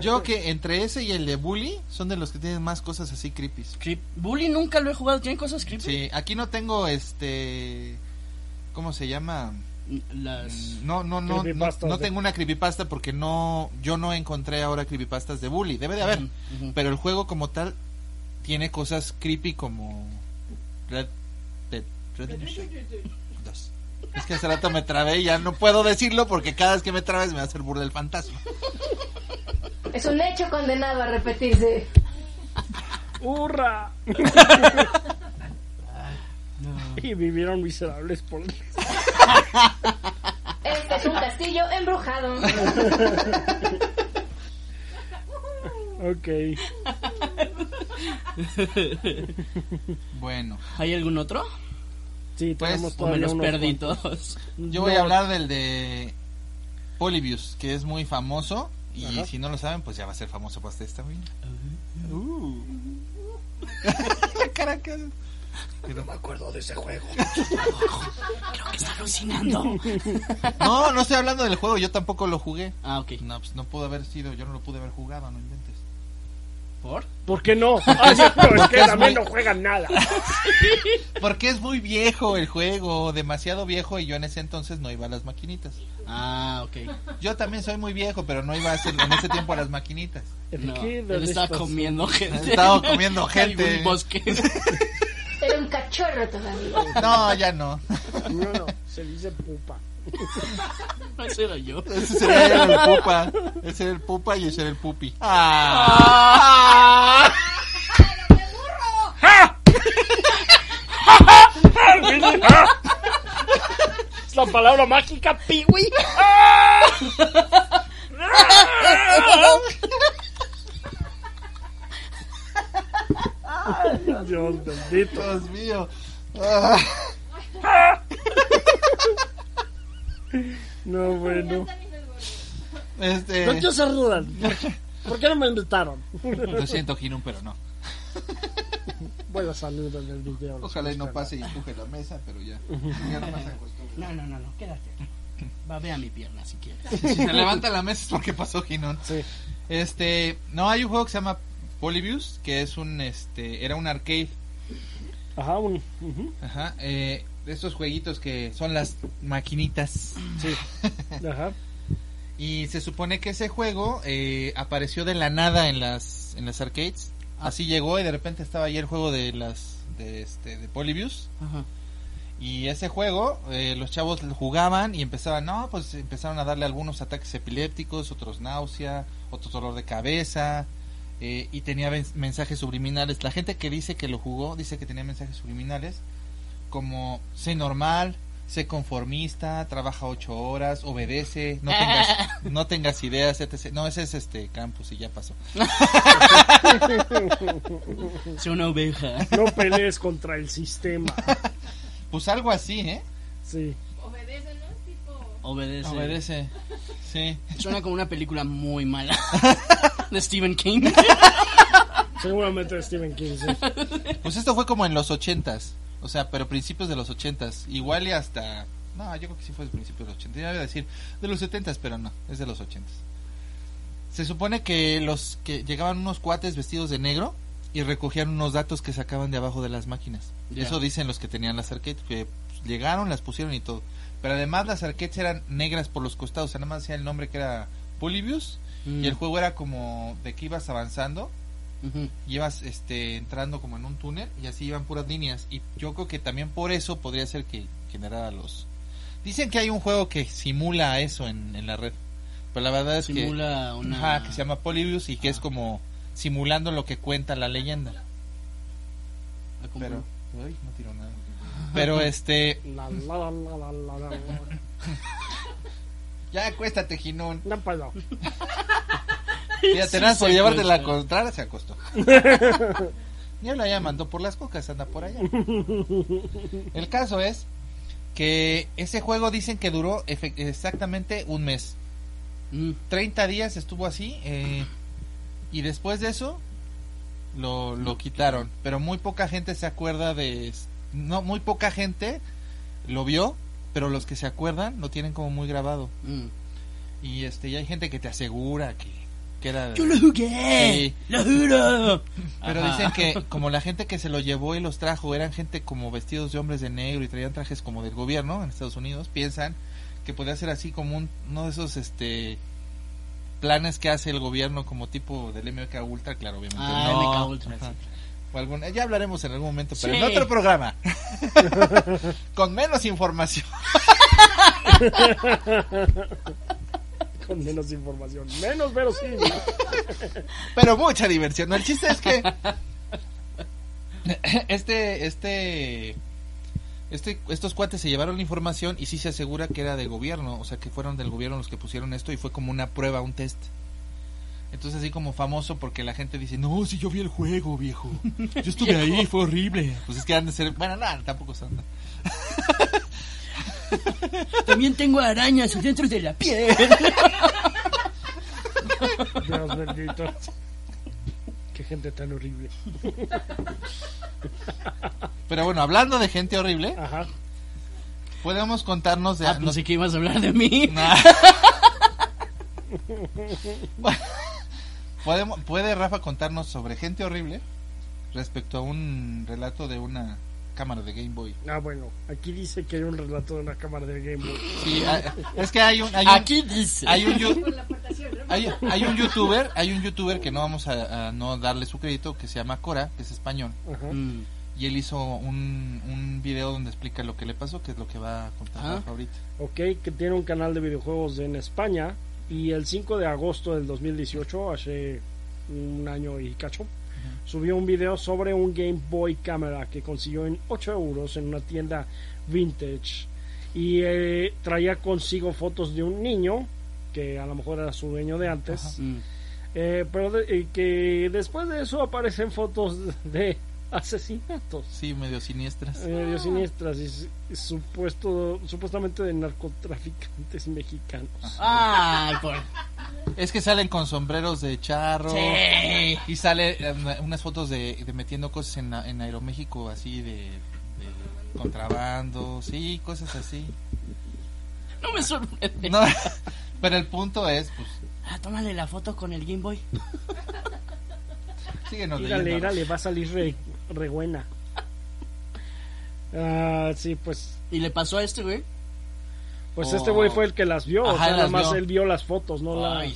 Yo que entre ese y el de Bully son de los que tienen más cosas así creepy. creep- Bully nunca lo he jugado. ¿Tiene cosas creepy? Sí, aquí no tengo este ¿cómo se llama? Las... No, no, no, no, no tengo una creepypasta porque no yo no encontré ahora creepypastas de Bully. Debe de haber, pero el juego como tal tiene cosas creepy como Red Dead Redemption 2. Es que hace rato me trabé y ya no puedo decirlo porque cada vez que me trabes me va a hacer burla el fantasma. Es un hecho condenado a repetirse. ¡Hurra! y vivieron miserables por... Este es un castillo embrujado. ok. Bueno, ¿Hay algún otro? Sí, Pues, tenemos ¿O me todavía los perdí cuantos. todos? yo voy No, a hablar del de Polybius, que es muy famoso y Ajá. si no lo saben, pues ya va a ser famoso para ustedes también. Uh. La cara que hace. No me acuerdo de ese juego. Creo que está alucinando. No, no estoy hablando del juego, yo tampoco lo jugué. ah, ok. No, pues no pudo haber sido, yo no lo pude haber jugado, no inventes. ¿Por? ¿Por qué no? Ay, no, es que Porque es también muy- no juegan nada. Porque es muy viejo el juego, demasiado viejo y yo en ese entonces no iba a las maquinitas. Ah, ok. Yo también soy muy viejo, pero no iba a hacer en ese tiempo a las maquinitas. ¿El No, él estaba comiendo gente. Estaba comiendo En gente. algún bosque. Era un cachorro todavía. No, ya no. No, no, se dice pupa. Ese era yo. Ese sería el pupa. Ese era el pupa y ese era el pupi. Ah. Es la palabra mágica, piwi. Dios bendito. Dios mío. No, bueno. Este, ¿Por qué se rudan? ¿Por qué no me invitaron? lo siento, Ginun, pero no. Voy a salir en el video. Ojalá y no pase y empuje la mesa, pero ya. Ya no. No, no, no, no, quédate. Va, ve a mi pierna si quieres. Si se levanta la mesa es porque pasó Ginun. Sí. Este, no, hay un juego que se llama Polybius, que es un, este, era un arcade. Ajá, un. Ajá, eh, de estos jueguitos que son las maquinitas. Sí. Ajá. Y se supone que ese juego eh, apareció de la nada en las, en las arcades. Así llegó y de repente estaba ahí el juego de las, de este, de Polybius. Ajá. Y ese juego, eh, los chavos jugaban y empezaban, no, pues empezaron a darle algunos ataques epilépticos, otros náusea, otros dolor de cabeza, eh, y tenía mensajes subliminales. La gente que dice que lo jugó dice que tenía mensajes subliminales como sé normal, sé conformista, trabaja ocho horas, obedece, no tengas, no tengas ideas, etc. No, ese es este campus y ya pasó. Soy una oveja. No pelees contra el sistema. Pues algo así, ¿eh? Sí. Obedece, ¿no? Tipo. Obedece. Obedece. Sí. Suena como una película muy mala. De Stephen King. Seguramente de Stephen King, sí. Pues esto fue como en los ochentas, o sea, pero principios de los ochentas, igual y hasta, no, yo creo que sí fue de principios de los ochentas, iba a decir de los setentas, pero no, es de los ochentas. Se supone que los que llegaban unos cuates vestidos de negro y recogían unos datos que sacaban de abajo de las máquinas. Eso dicen los que tenían las arcades, que pues, llegaron, las pusieron y todo. Pero además las arcades eran negras por los costados, o sea, nada más decía el nombre que era Polybius Mm. y el juego era como de que ibas avanzando Llevas este entrando como en un túnel y así iban puras líneas y yo creo que también por eso podría ser que generara los dicen que hay un juego que simula eso en, en la red pero la verdad es Simula que una. Ajá, que se llama Polybius y que es como simulando lo que cuenta la leyenda Ah, pero ay, no tiro nada pero este La, la, la, la, la, la, la, la. ya acuéstate Ginón No puedo. ya Sí tenés por llevarte la contraria se acostó ya la ya mandó por las cocas anda por allá El caso es que ese juego dicen que duró exactamente un mes. Mm. 30 días estuvo así eh, y después de eso lo, lo quitaron. Pero muy poca gente se acuerda de... No, muy poca gente lo vio pero los que se acuerdan lo tienen como muy grabado. Mm. Y este, y hay gente que te asegura que, que era... Yo lo jugué, Sí. lo juro. Pero Ajá. dicen que como la gente que se lo llevó y los trajo eran gente como vestidos de hombres de negro y traían trajes como del gobierno en Estados Unidos, piensan que podría ser así como un, uno de esos este planes que hace el gobierno como tipo del MK Ultra, claro, obviamente. Ah, no. MK Ultra, sí. O algún- ya hablaremos en algún momento, pero en otro programa. Con menos información. Con menos información. Menos verosímil. Pero mucha diversión. No, El chiste es que este, este, este, estos cuates se llevaron la información y sí se asegura que era de gobierno, o sea que fueron del gobierno los que pusieron esto y fue como una prueba, un test. Entonces así como famoso porque la gente dice, no, si yo vi el juego, viejo. Yo estuve ahí, fue horrible. Pues es que han de ser, bueno, nada, tampoco son. También tengo arañas dentro de la piel. Dios bendito. Qué gente tan horrible. Pero bueno, hablando de gente horrible, Ajá. podemos contarnos de... Ah, no- pensé que ibas a hablar de mí. Nah. ¿Puede Rafa contarnos sobre gente horrible respecto a un relato de una cámara de Game Boy? Ah, bueno. Aquí dice que hay un relato de una cámara de Game Boy. Sí, ah, es que hay un, hay un, Aquí dice. hay un, youtuber, hay un youtuber que no vamos a, a no darle su crédito, que se llama Cora, que es español, Ajá. Mm. y él hizo un, un video donde explica lo que le pasó, que es lo que va a contar Ah. Ahorita. Ok, que tiene un canal de videojuegos en España. Y el 5 de agosto del 2018, hace un año y cacho, subió un video sobre un Game Boy Camera que consiguió en 8 euros en una tienda vintage. Y eh, traía consigo fotos de un niño, que a lo mejor era su dueño de antes. Eh, pero de- eh, que después de eso aparecen fotos de asesinatos. Sí, medio siniestras. medio siniestras y, supuesto, supuestamente de narcotraficantes mexicanos. Ay, por... Es que salen con sombreros de charro. Sí. Y sale eh, unas fotos de, de metiendo cosas en, en Aeroméxico, así de, de contrabando, sí, cosas así. No me sorprende. No, pero el punto es, pues, Ah, tómale la foto con el Game Boy. síguenos Írale, írale, va a salir re, re buena. Ah, sí, pues ¿Y le pasó a este güey? pues Oh. este güey fue el que las vio, o Ajá, sea, nada más vio. él vio las fotos, no la... Ay.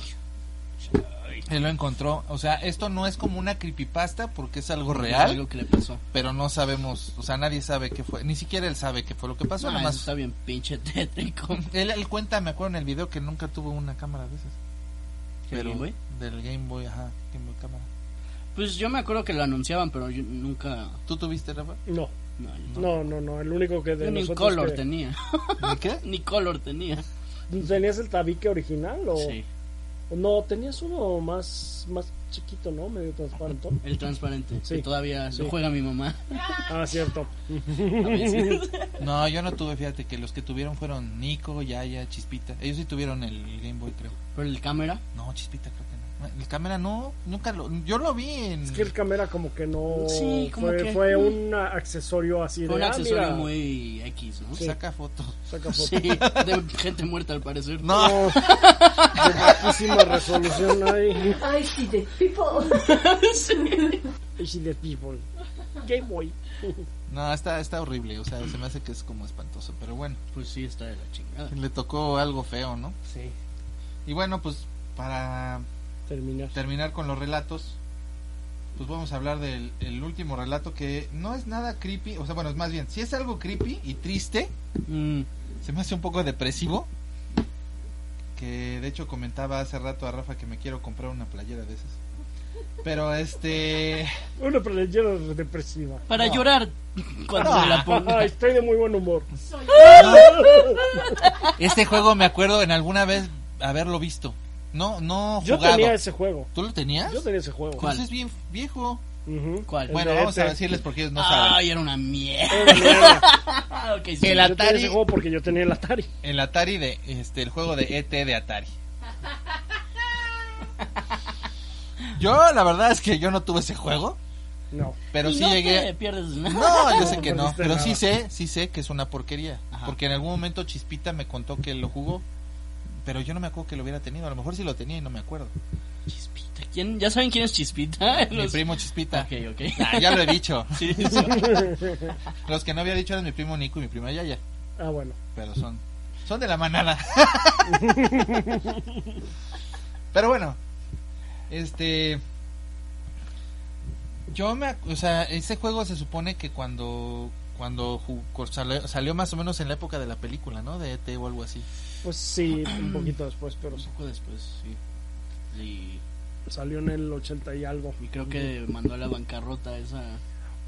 Él lo encontró. O sea, esto no es como una creepypasta porque es algo real, Algo que le pasó. pero no sabemos, o sea, nadie sabe qué fue, ni siquiera él sabe qué fue lo que pasó, nada más. está bien pinche tétrico. Él, él cuenta, me acuerdo en el video que nunca tuvo una cámara de esas. ¿El Game Boy? Del Game Boy, ajá, Game Boy cámara. Pues yo me acuerdo que lo anunciaban, pero yo nunca... ¿Tú tuviste, Rafa? No, No, no, no, no, el único que de yo ni color que- tenía. ¿De qué? ni color tenía. ¿Tenías el tabique original o...? Sí, No, tenías uno más, más chiquito, ¿no? Medio transparente. el transparente. Sí. Que todavía Sí. lo juega mi mamá. Ah, cierto. No, yo no tuve, fíjate que los que tuvieron fueron Nico, Yaya, Chispita. Ellos sí tuvieron el Game Boy, creo. Pero el cámara... No, Chispita creo que no. El cámara no, nunca lo... Yo lo vi en... Es que el cámara como que no... Sí, como fue, que- fue un accesorio así Fue de... un ah, accesorio mira, muy X, ¿no? Sí. Saca fotos. Saca foto. Sí, de gente muerta al parecer. No. No, de bajísima resolución ahí. I see the people. Y si the people. Game Boy. No, está, está horrible, o sea, se me hace que es como espantoso, pero bueno, Pues sí, está de la chingada. le tocó algo feo, ¿no? Sí. Y bueno, pues para Terminar. terminar con los relatos, pues vamos a hablar del el último relato que no es nada creepy, o sea, bueno, es más bien, si es algo creepy y triste, Mm, se me hace un poco depresivo, que de hecho comentaba hace rato a Rafa que me quiero comprar una playera de esas. Pero este... Una playera depresiva. para No. llorar cuando No. se la ponga. Estoy de muy buen humor. Este juego me acuerdo en alguna vez haberlo visto. No, no Yo tenía ese juego. ¿Tú lo tenías? Yo tenía ese juego. ¿Cuál? Pues es bien viejo. ¿Cuál? Bueno, vamos a decirles porque ellos no saben. Ay, era una mierda. Era una mierda. Ok, sí. El Yo tenía Atari- ese juego porque yo tenía el Atari. El Atari de este el juego de ET de Atari. Yo la verdad es que yo no tuve ese juego, No. pero Y sí no llegué te pierdes nada. No, yo sé que no, pero nada. sí sé, sí sé que es una porquería. Ajá. Porque en algún momento Chispita me contó que lo jugó, pero yo no me acuerdo que lo hubiera tenido. A lo mejor sí lo tenía y no me acuerdo. Chispita. ¿Quién? ¿Ya saben quién es Chispita? Mi primo Chispita. Ok, ok. Ah, ya lo he dicho. Sí, sí. Los que no había dicho eran mi primo Nico y mi prima Yaya. Ah, bueno. Pero son, son de la manada. pero bueno, este. Yo me. O sea, ese juego se supone que cuando. Cuando salió, salió más o menos en la época de la película, ¿no? De ET o algo así. Pues sí, un poquito después, pero Un sí. poco después, sí. Y, Salió en el 80 y algo. y creo que mandó a la bancarrota esa.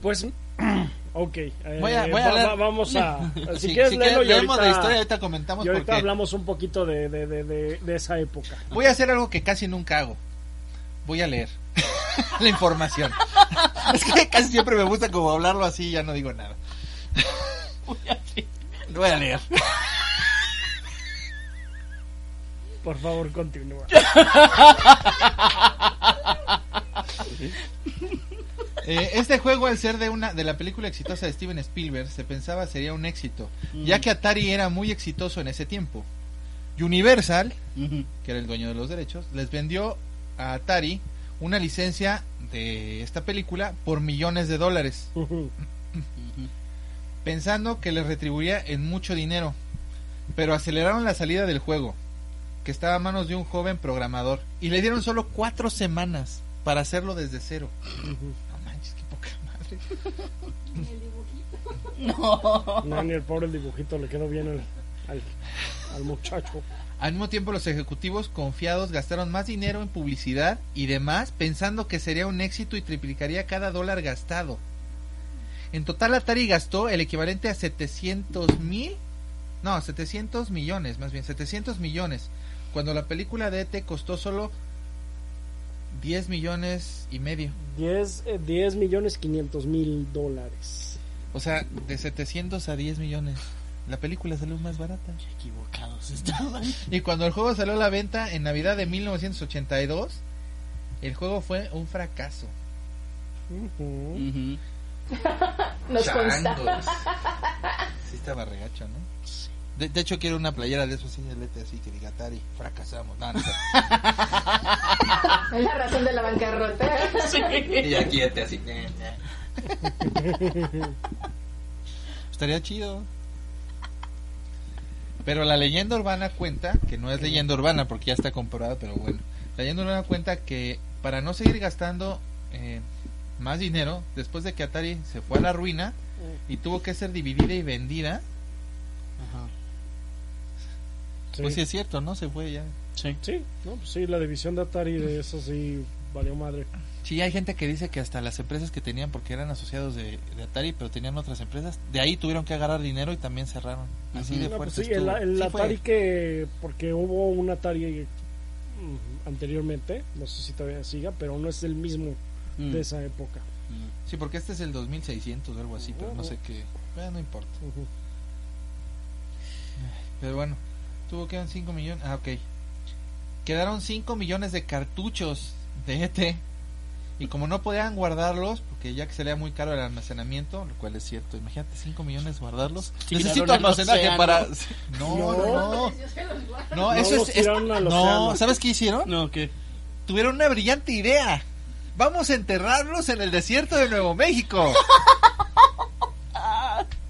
Pues, ok. eh, Voy a- voy a va- leer- va- vamos a. Si Sí, quieres si leerlo, y leemos ahorita, la historia, ahorita comentamos y ahorita porque hablamos un poquito de, de, de, de, de esa época. voy a hacer algo que casi nunca hago. Voy a leer la información. es que casi siempre me gusta como hablarlo así y ya no digo nada. Voy a leer. Por favor, continúa. Eh, este juego, al ser de una de la película exitosa de Steven Spielberg, se pensaba sería un éxito, ya que Atari era muy exitoso en ese tiempo. Universal, que era el dueño de los derechos, les vendió a Atari una licencia de esta película por millones de dólares, pensando que les retribuiría en mucho dinero. Pero aceleraron la salida del juego, que estaba a manos de un joven programador, y le dieron solo cuatro semanas para hacerlo desde cero. No manches, qué poca madre. No. No, ni el pobre dibujito le quedó bien al, al, al muchacho. Al mismo tiempo, los ejecutivos confiados gastaron más dinero en publicidad y demás, pensando que sería un éxito y triplicaría cada dólar gastado. En total, Atari gastó el equivalente a 700 mil, no, 700 millones, más bien 700 millones, cuando la película de ET costó solo 10 millones y medio. 10, eh, 10 millones 500 mil dólares. O sea, de 700 a 10 millones. La película salió más barata. Equivocados estaban. Y cuando el juego salió a la venta en Navidad de 1982, el juego fue un fracaso. Ujú. Ujú. Nos consta. Sí estaba regacho, ¿no? De, de hecho quiero una playera de eso así, el ET así que diga Atari, fracasamos. No. Es la razón de la bancarrota. y aquí ET así. Estaría chido. Pero la leyenda urbana cuenta, que no es leyenda urbana porque ya está comprobado, pero bueno. La leyenda urbana cuenta que para no seguir gastando eh, más dinero, después de que Atari se fue a la ruina y tuvo que ser dividida y vendida. Sí. pues sí es cierto, ¿no? Se fue ya. Sí. Sí, no, pues sí, la división de Atari de eso sí valió madre. Sí, hay gente que dice que hasta las empresas que tenían, porque eran asociados de, de Atari, pero tenían otras empresas, de ahí tuvieron que agarrar dinero y también cerraron. Así de No, fuerte pues sí, el, estuvo. el Sí Atari fue. que, porque hubo un Atari mm, anteriormente, no sé si todavía siga, pero no es el mismo Mm. de esa época. Mm. Sí, porque este es el 2600 o algo así, pero no sé qué. Bueno, no importa. Pero bueno, tuvo que dar 5 millones. Ah, ok. Quedaron 5 millones de cartuchos de ET. Y como no podían guardarlos, porque ya que sería muy caro el almacenamiento, lo cual es cierto, imagínate 5 millones guardarlos. Necesito al almacenaje para. No, no, No. no. No, No eso es. es- no. ¿sabes qué hicieron? No, ¿qué? Tuvieron una brillante idea. Vamos a enterrarlos en el desierto de Nuevo México.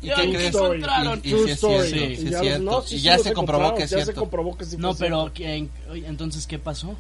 ¿Y Ya qué crees? encontraron. Y- y sí cierto, sí ya cierto. sí, sí ya se comprobó que es Ya se cierto. comprobó que sí No, pero cierto. ¿quién- oye, entonces ¿qué pasó?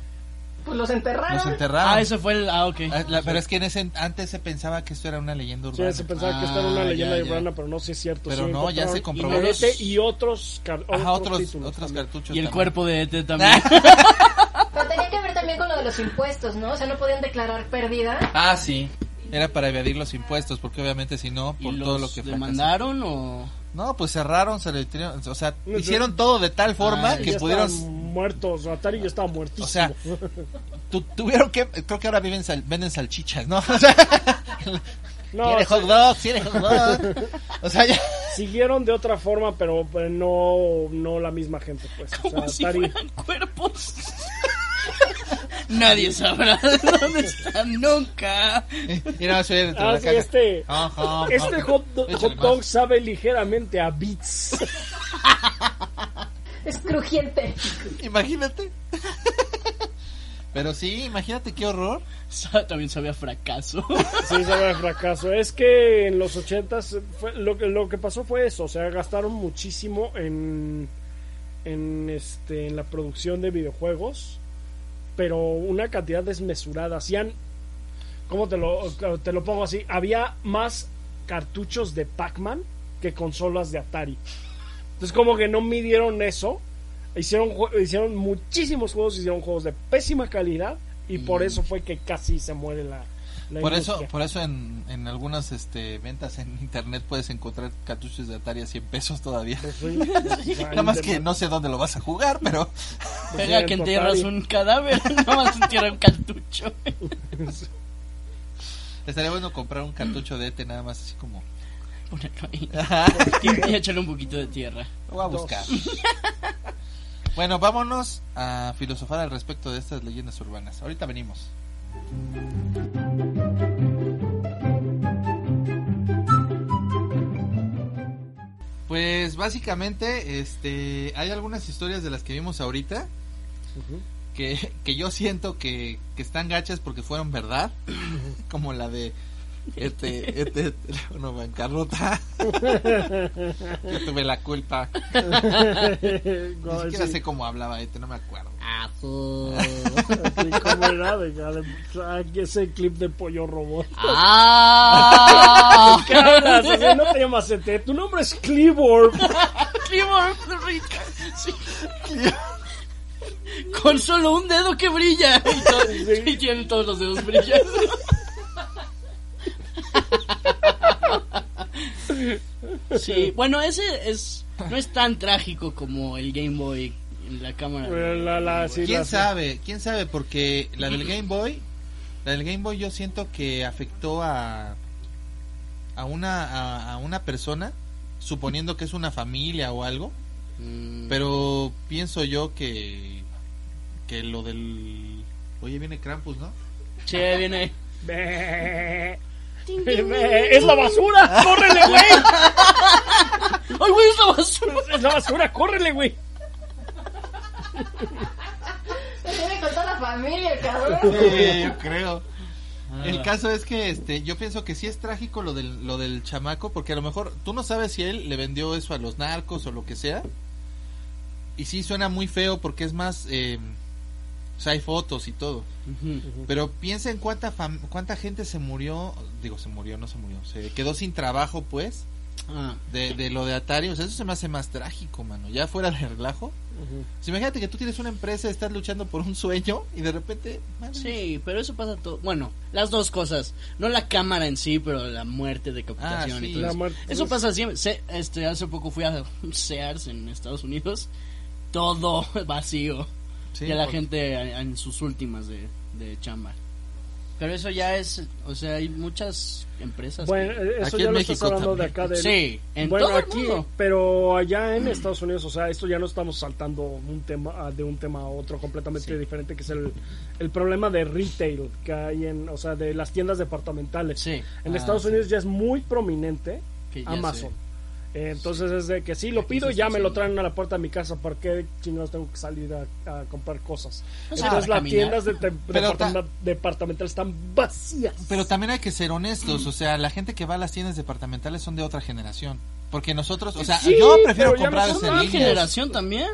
Pues los enterraron. Los enterraron. Ah, ese fue el ah, ok. Ah, la- pero es que en ese, antes se pensaba que esto era una leyenda Sí, urbana. se pensaba que esta era Ah, una leyenda ya, ya. urbana, pero no, sí es cierto. Pero sí no, ya se comprobó. y los- y otros, car- Ajá, otros, otros también. cartuchos. Y el también. cuerpo de ET también. Pero tenía que ver también con lo de los impuestos, ¿no? O sea, no podían declarar pérdida. Ah, sí. Era para evadir los impuestos, porque obviamente si no, ¿Y por todo lo que demandaron o...? No, pues cerraron, se le tiraron, o sea, No, hicieron todo de tal forma Ah, que ya pudieron, estaban muertos, Atari ya estaba muertísimo. O sea, tu- tuvieron que, creo que ahora viven sal- venden salchichas, ¿no? O sea, no, quiere o sea, hot dog, quiere hot dog. O sea, ya, siguieron de otra forma, pero, no, no la misma gente, pues. O sea, si Atari, fueran cuerpos. Nadie sabrá de dónde están nunca. y no, se oye dentro de Ah, la sí, caja. este, Ajá, este hot, do- Échale hot más. dog sabe ligeramente a bits. Es crujiente. Imagínate. Pero sí, imagínate qué horror. También sabía fracaso. Sí, sabe fracaso. Es que en los ochentas fue, lo, que, lo que pasó fue eso. O sea, gastaron muchísimo en, en, este, en la producción de videojuegos. Pero una cantidad desmesurada. Hacían, ¿cómo te lo, te lo pongo así? Había más cartuchos de Pac-Man que consolas de Atari. Entonces como que no midieron eso. Hicieron, hicieron muchísimos juegos, hicieron juegos de pésima calidad. Y por eso fue que casi se muere la... la. Por eso, por eso en, en algunas este, ventas en internet puedes encontrar cartuchos de Atari a 100 pesos todavía. Pues sí. Nada más que no sé dónde lo vas a jugar, pero Pega que en entierras un cadáver, nada más entierra un cartucho. estaría bueno comprar un cartucho de ET nada más así como... Ponerlo ahí. Y echarle un poquito de tierra. Lo voy a buscar. bueno, vámonos a filosofar al respecto de estas leyendas urbanas. Ahorita venimos. Pues básicamente, este, hay algunas historias de las que vimos ahorita que, que yo siento que, que están gachas porque fueron verdad, como la de este, este, bueno, bancarrota. Yo tuve la culpa. Ni siquiera sé cómo hablaba este, no me acuerdo. Así como era de, aquí ese clip de pollo robot. ¡Ah! ¿Qué hablas? O sea, no te llamas ET, tu nombre es Cleaver. Cleaver rica. Sí. Con solo un dedo que brilla. Y, to- Sí. y tienen todos los dedos brillantes. Sí, bueno, ese es no es tan trágico como el Game Boy en la cámara. La- la- sí, ¿Quién la- sabe? ¿Quién sabe? Porque la del Game Boy, la del Game Boy yo siento que afectó a a una a, a una persona, suponiendo que es una familia o algo, Mm, pero pienso yo que que lo del Oye, viene Krampus, ¿no? sí, viene. ¡Es la basura! ¡Córrele, güey! ¡Ay, güey, es la basura! ¡Es la basura! ¡Córrele, güey! Se tiene con toda la familia, cabrón. Sí, yo creo. El caso es que este, yo pienso que sí es trágico lo del, lo del chamaco, porque a lo mejor tú no sabes si él le vendió eso a los narcos o lo que sea. Y sí suena muy feo porque es más, eh, o sea, hay fotos y todo. Pero piensa en cuánta fam- cuánta gente se murió, digo, se murió, no se murió, se quedó sin trabajo, pues, Ah, de, de lo de Atari. O sea, eso se me hace más trágico, mano. Ya fuera de relajo. O sea, imagínate que tú tienes una empresa, estás luchando por un sueño y de repente... sí, pero eso pasa todo. Bueno, las dos cosas. No la cámara en sí, pero la muerte, decapitación Ah, sí. y todo La eso. Eso pues. pasa siempre. Se- este, hace poco fui a Sears en Estados Unidos. Todo vacío. Sí, ya la porque- gente en sus últimas de, de chamba. Pero eso ya es, o sea, hay muchas empresas. Bueno, que- eso Aquí ya en lo estás hablando de acá del... sí, en bueno, todo el aquí, mundo. pero allá en Estados Unidos, o sea, esto ya no estamos saltando un tema ah, de un tema a otro completamente Sí. diferente, que es el, el problema de retail que hay en, o sea, de las tiendas departamentales. Sí, En Ah, Estados sí. Unidos ya es muy prominente que ya Amazon. sé. Entonces es de que sí, lo pido y ya me lo traen a la puerta de mi casa. ¿Por qué chingados tengo que salir a, a comprar cosas? No sé, Entonces las caminar. tiendas de departamentales están vacías. Pero también hay que ser honestos, o sea, la gente que va a las tiendas departamentales son de otra generación. Porque nosotros, o sea, Sí, yo prefiero comprar no eso son en ¿Una línea. generación también?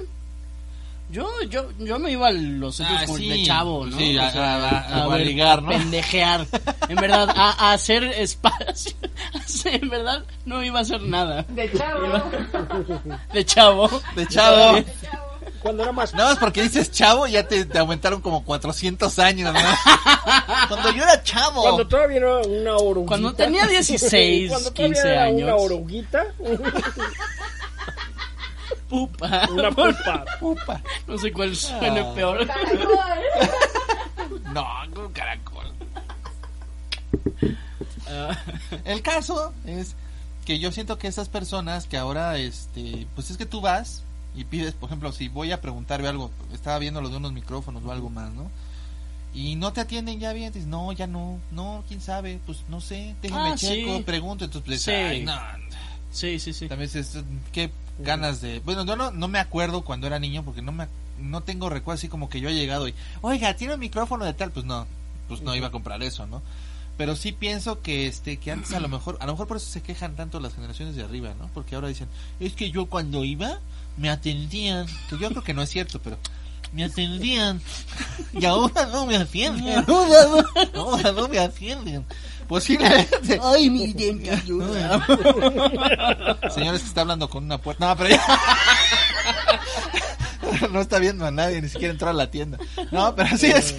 Yo, yo, yo me iba a los Ah, como sí. de chavo, ¿no? Sí, O a- sea, a- a- a ver, ligar, ¿no? pendejear. En verdad, a, a hacer espacio. en verdad, no iba a hacer nada. De chavo. De chavo. De chavo. Cuando era más Nada más porque dices chavo, ya te, te aumentaron como 400 años, ¿no? Cuando yo era chavo. Cuando todavía era una oruguita. Cuando tenía 16, Cuando todavía 15 era años. una oruguita. Pupa. Una pupa. Pupa. No sé cuál suene Ah. peor. Caracol. No, con caracol. Ah, El caso es que yo siento que esas personas que ahora, este, pues es que tú vas y pides, por ejemplo, si voy a preguntarle algo, estaba viendo lo de unos micrófonos o algo más, ¿no? Y no te atienden ya bien, dices, no, ya no, no, quién sabe, pues no sé, déjame Ah, checo, sí. pregunto, entonces, pues, Sí. ay, no, sí, sí, sí. también dices, ¿qué, ganas de... Bueno, yo no, no me acuerdo cuando era niño porque no me no tengo recuerdo así como que yo he llegado y, oiga, tiene un micrófono de tal, pues no, pues no iba a comprar eso, ¿no? Pero sí pienso que este que antes a lo mejor, a lo mejor por eso se quejan tanto las generaciones de arriba, ¿no? Porque ahora dicen, es que yo cuando iba me atendían, que yo creo que no es cierto, pero me atendían y ahora no me atienden. Ahora no me atienden. Posiblemente. Ay, mi dentadura. Señores que está hablando con una puerta. No, pero ya. No está viendo a nadie, ni siquiera entró a la tienda. No, pero sí es.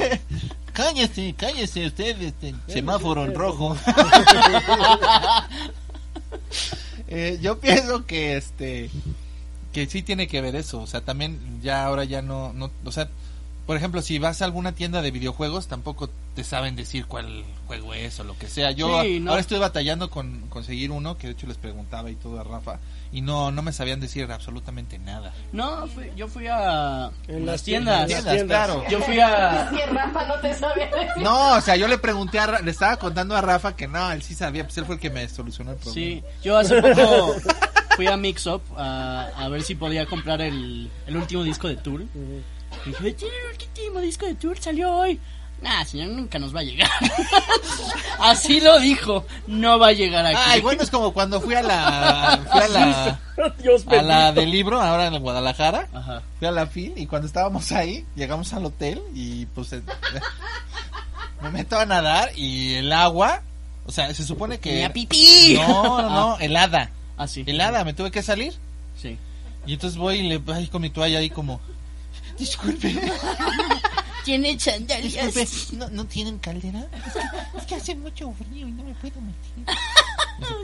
Cállese, cállese usted, este, semáforo en rojo. Eh, yo pienso que este que sí tiene que ver eso, o sea, también ya ahora ya no, no, o sea, por ejemplo, si vas a alguna tienda de videojuegos, tampoco te saben decir cuál juego es o lo que sea. Yo Sí, no. ahora estoy batallando con conseguir uno, que de hecho les preguntaba y todo a Rafa, y no, no me sabían decir absolutamente nada. No, fui- yo fui a En las tiendas. tiendas. Tiendas, claro. Yo fui a... Es que Rafa no te sabe decir. No, o sea, yo le pregunté a Ra- le estaba contando a Rafa que no, él sí sabía, pues él fue el que me solucionó el problema. Sí, yo hace poco fui a Mix Up a, a ver si podía comprar el, el último disco de Tool. Y dije, tiene el último disco de Tool, salió hoy. Nah, señor, nunca nos va a llegar. Así lo dijo, no va a llegar aquí. Ay, bueno, es como cuando fui a la fui a la Dios a la del libro ahora en Guadalajara. Ajá. Fui a la FIL y cuando estábamos ahí, llegamos al hotel y pues eh, me meto a nadar y el agua, o sea, se supone que Tenía pipí. No, no, no, helada. Ah, sí. Helada, me tuve que salir. Sí. Y entonces voy y le ay, con mi toalla ahí como Disculpe, Tiene sandalias. disculpe, ¿no, ¿no tienen caldera? Es que, es que hace mucho frío y no me puedo meter.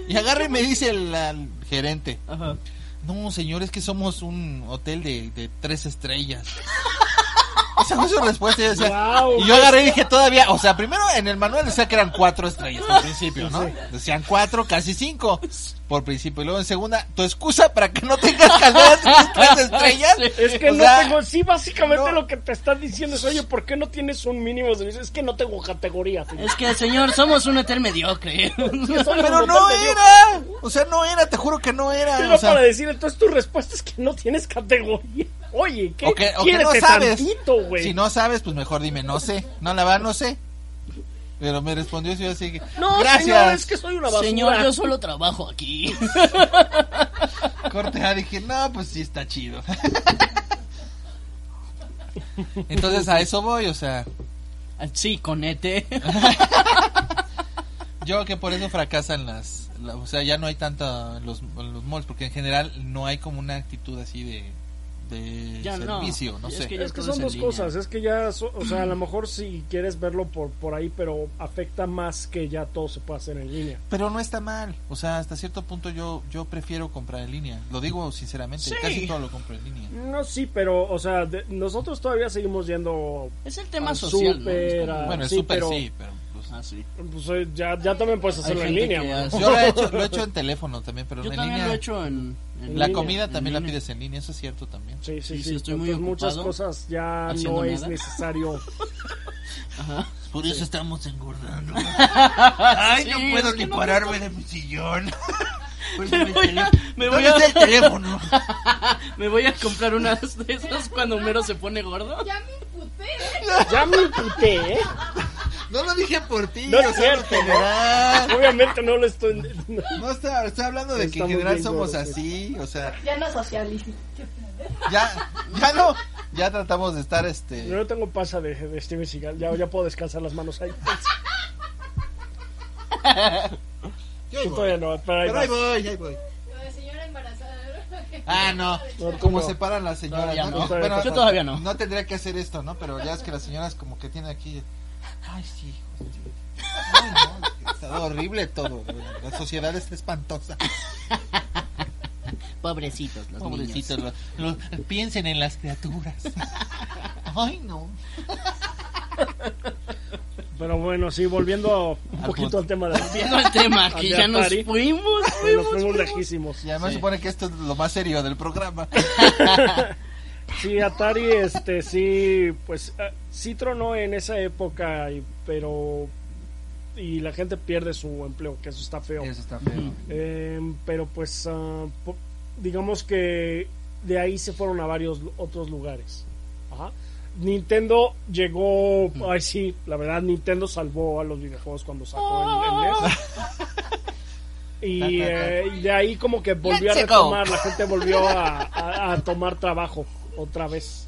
Y agarra y me dice el, gerente, Ajá. no señor, es que somos un hotel de, de tres estrellas. Esa fue su respuesta. Y, yo decía- Guau. y yo agarré y dije todavía, o sea, primero en el manual decía que eran cuatro estrellas al principio, ¿no? Decían cuatro, casi cinco por principio. Y luego en segunda, tu excusa para que no tengas tres estrellas. Es que O no sea, tengo, sí, básicamente no. lo que te están diciendo es, oye, ¿por qué no tienes un mínimo de servicio? Es que no tengo categoría. señor. Es que, señor, somos un hotel mediocre. Pero no era. O sea, no era, te juro que no era. Era O sea, para decir, entonces tu respuesta es que no tienes categoría. Oye, ¿qué o que, o que quieres no sabes. tantito, güey? Si no sabes, pues mejor dime, no sé. No, la verdad no sé. Pero me respondió así, así que. No, gracias. señor, es que soy una basura. Señor, yo solo trabajo aquí. Corte A, dije, no, pues sí está chido. Entonces a eso voy, o sea, Sí, con E ET. yo que por eso fracasan las, la- o sea, ya no hay tanta en los, los malls, porque en general no hay como una actitud así de, de Ya no. servicio, no, Es sé. que ya Es que son dos línea. cosas, es que ya, so- o sea, a lo mejor si quieres verlo por, por ahí, pero afecta más que ya todo se puede hacer en línea. Pero no está mal, o sea, hasta cierto punto yo yo prefiero comprar en línea, lo digo sinceramente, Sí. casi todo lo compro en línea. No, sí, pero, o sea, de- nosotros todavía seguimos yendo, Es el tema Al social, súper, ¿no? Es a- Bueno, es sí, pero- sí, pero Ah, sí. pues eh, ya, ya también puedes hacerlo en línea. que yo lo he hecho, lo he hecho en teléfono también, pero Yo en también línea. lo he hecho en... en La línea, comida en también la pides en línea, eso es cierto también. Sí, sí, Sí, estoy muy Entonces, muchas cosas ya no es nada. necesario. Ajá. Por eso estamos engordando. Ay, no puedo es que ni no pararme de mi sillón. Pues, Me voy a- me voy ¿Dónde a- el teléfono? Me voy a comprar unas de esas cuando Homero se pone gordo. Ya me imputé. Ya me imputé, ¿eh? No lo dije por ti, No es cierto. general. Obviamente no lo estoy... No, está, estoy hablando de que en general somos gordos, así, o sea, Ya no socialices. ya, ya no, ya tratamos de estar este... Yo no tengo pasa de, de Steven Seagal, ya, ya puedo descansar las manos ahí. Yo ahí voy. todavía no, pero ahí Pero ahí voy, ahí voy. La señora embarazada. Ah, no, como no. separan las señoras, no. Bueno, Yo todavía no. No tendría que hacer esto, ¿no? Pero ya es que las señoras como que tienen aquí... Ay, sí, Ay, no, está horrible todo. La sociedad está espantosa. Pobrecitos los Pobrecitos, los- los- piensen en las criaturas. Ay, no. Pero bueno, sí, volviendo un Al poquito punto. al tema de... Viendo el tema, Al que ya nos fuimos, Nos fuimos, fuimos fuimos. lejísimos. Y además Sí. supone que esto es lo más serio del programa. Sí, Atari, este, sí, pues, eh, sí tronó en esa época, y- pero... Y la gente pierde su empleo, que eso está feo. Eso está feo. Eh, pero pues ah, po- digamos que de ahí se fueron a varios otros lugares. Ajá. Nintendo llegó, ay sí, la verdad Nintendo salvó a los videojuegos cuando sacó el, el NES. Y eh, y de ahí como que volvió a retomar, la gente volvió a, a- a tomar trabajo otra vez.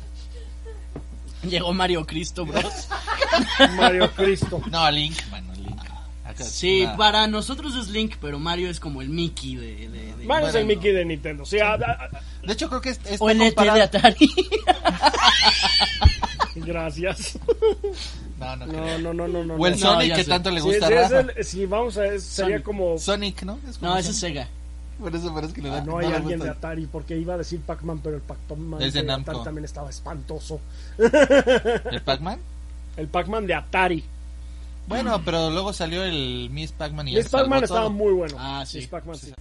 Llegó Mario Cristo, bros. Mario Cristo. No, Link, bueno, Link. Acá, Sí, nada. para nosotros es Link, pero Mario es como el Mickey de... de- de- Mario es el. Mickey de Nintendo. Sí, a- a- De hecho, creo que es, está O el ET de comparado- Atari. gracias. No, no, No, creo. no, no, no, no. O el no. No, Sonic que sé. tanto le Sí, gusta sí, a es Rafa. el- sí, vamos a ver, sería Sonic. como... Sonic, ¿no? Es como No, ese es. Sega. Por eso parece que le da. No hay le alguien de. Atari, porque iba a decir Pac-Man, pero el Pac-Man de. Atari también estaba espantoso. ¿El Pac-Man? El Pac-Man de Atari. Bueno, pero luego salió el Miss Pac-Man y Miss Pac-Man estaba muy bueno. Ah, sí. Miss Pac-Man, sí.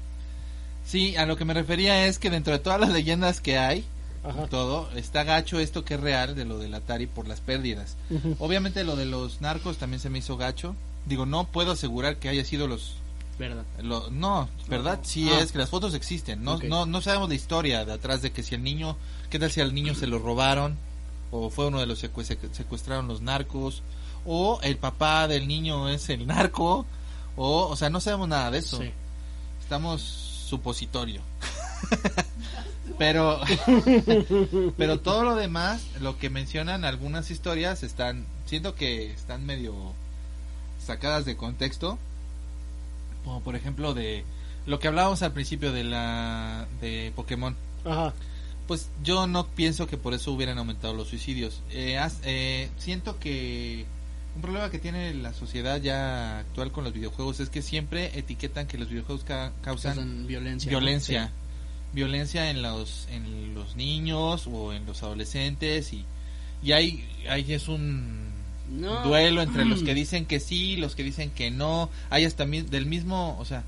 Sí, a lo que me refería es que dentro de todas las leyendas que hay, Ajá. todo, está gacho esto que es real de lo del Atari por las pérdidas. Obviamente lo de los narcos también se me hizo gacho. Digo, no puedo asegurar que haya sido los... ¿Verdad? lo- no, ¿verdad? Sí Ah. es, que las fotos existen. No, no, no sabemos la historia de atrás de que si el niño... ¿Qué tal si al niño se lo robaron? O fue uno de los secue- secu- secuestraron los narcos. O el papá del niño es el narco. O, o sea, no sabemos nada de eso. Sí. Estamos supositorio. pero pero todo lo demás, lo que mencionan algunas historias están siento que están medio sacadas de contexto. Como por ejemplo de lo que hablábamos al principio de la de Pokémon. Ajá. Pues yo no pienso que por eso hubieran aumentado los suicidios. Eh, eh, siento que un problema que tiene la sociedad ya actual con los videojuegos es que siempre etiquetan que los videojuegos ca- causan Causan violencia. violencia. Violencia en los, en los niños o en los adolescentes y, y ahí, ahí es un No. duelo entre los que dicen que sí, los que dicen que no. Hay hasta mi- del mismo, o sea,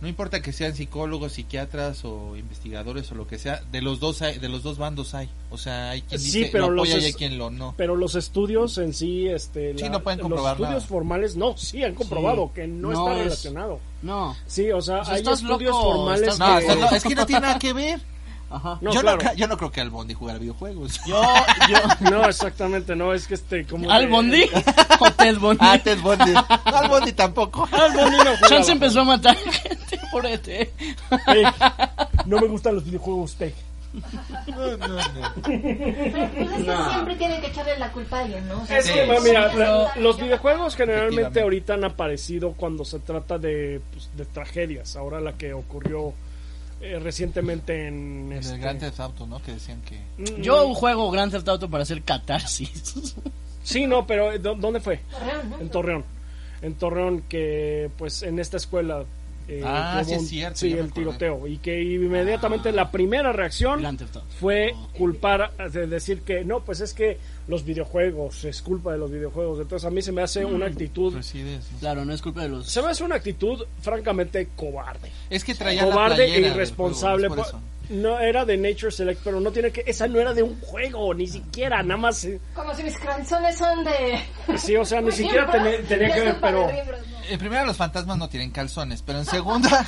no importa que sean psicólogos, psiquiatras o investigadores o lo que sea, de los dos hay, de los dos bandos hay. O sea, hay quien Sí, dice pero lo apoya los y hay quien lo no. Pero los estudios en sí, este, Sí, no pueden comprobar los estudios nada. formales, no, sí han comprobado Sí. que no, No está es- relacionado. No. Sí, o sea, O sea, hay estudios loco, formales estás No, que... está- no, es que no tiene nada que ver. Ajá. No, yo, claro. no, yo no creo que al Bondi jugara videojuegos. Yo, yo. No, exactamente, no, es que este, como... ¿Al de- Bondi? ¿O Ted Bondi? Ah, Ted Bondi. No, al Bondi tampoco. Al Bondi no jugaba. Chance empezó a matar gente por E ET. Ey, no me gustan los videojuegos, Peg. No, no, no. Pero pues es que siempre tienen que echarle la culpa a alguien, ¿no? O sea, Es que, sí, mira, la- los videojuegos generalmente ahorita han aparecido cuando se trata de, pues, de tragedias. Ahora la que ocurrió eh, recientemente en... El este, Grand Theft Auto, ¿no? Que decían que... mm, Yo juego Grand Theft Auto para hacer catarsis. Sí, no, pero ¿dó- ¿dónde fue? Torreón, ¿no? En Torreón. En Torreón, que pues en esta escuela. Eh, Ah, sí es cierto, Sí, el tiroteo. Y que inmediatamente la primera reacción fue culpar, de decir que no, pues es que los videojuegos, es culpa de los videojuegos. Entonces a mí se me hace una actitud. Resides, ¿no? Claro, no es culpa de los... Se me hace una actitud francamente cobarde. Es que traía Cobarde e irresponsable. juego, es por po- eso. No era de Nature Select, pero no tiene que. Esa no era de un juego, ni siquiera, nada más. eh, Como si mis canzones son de... Sí, o sea, ni siquiera tenía, tenía que ver, pero. En primera los fantasmas no tienen calzones, pero en segunda...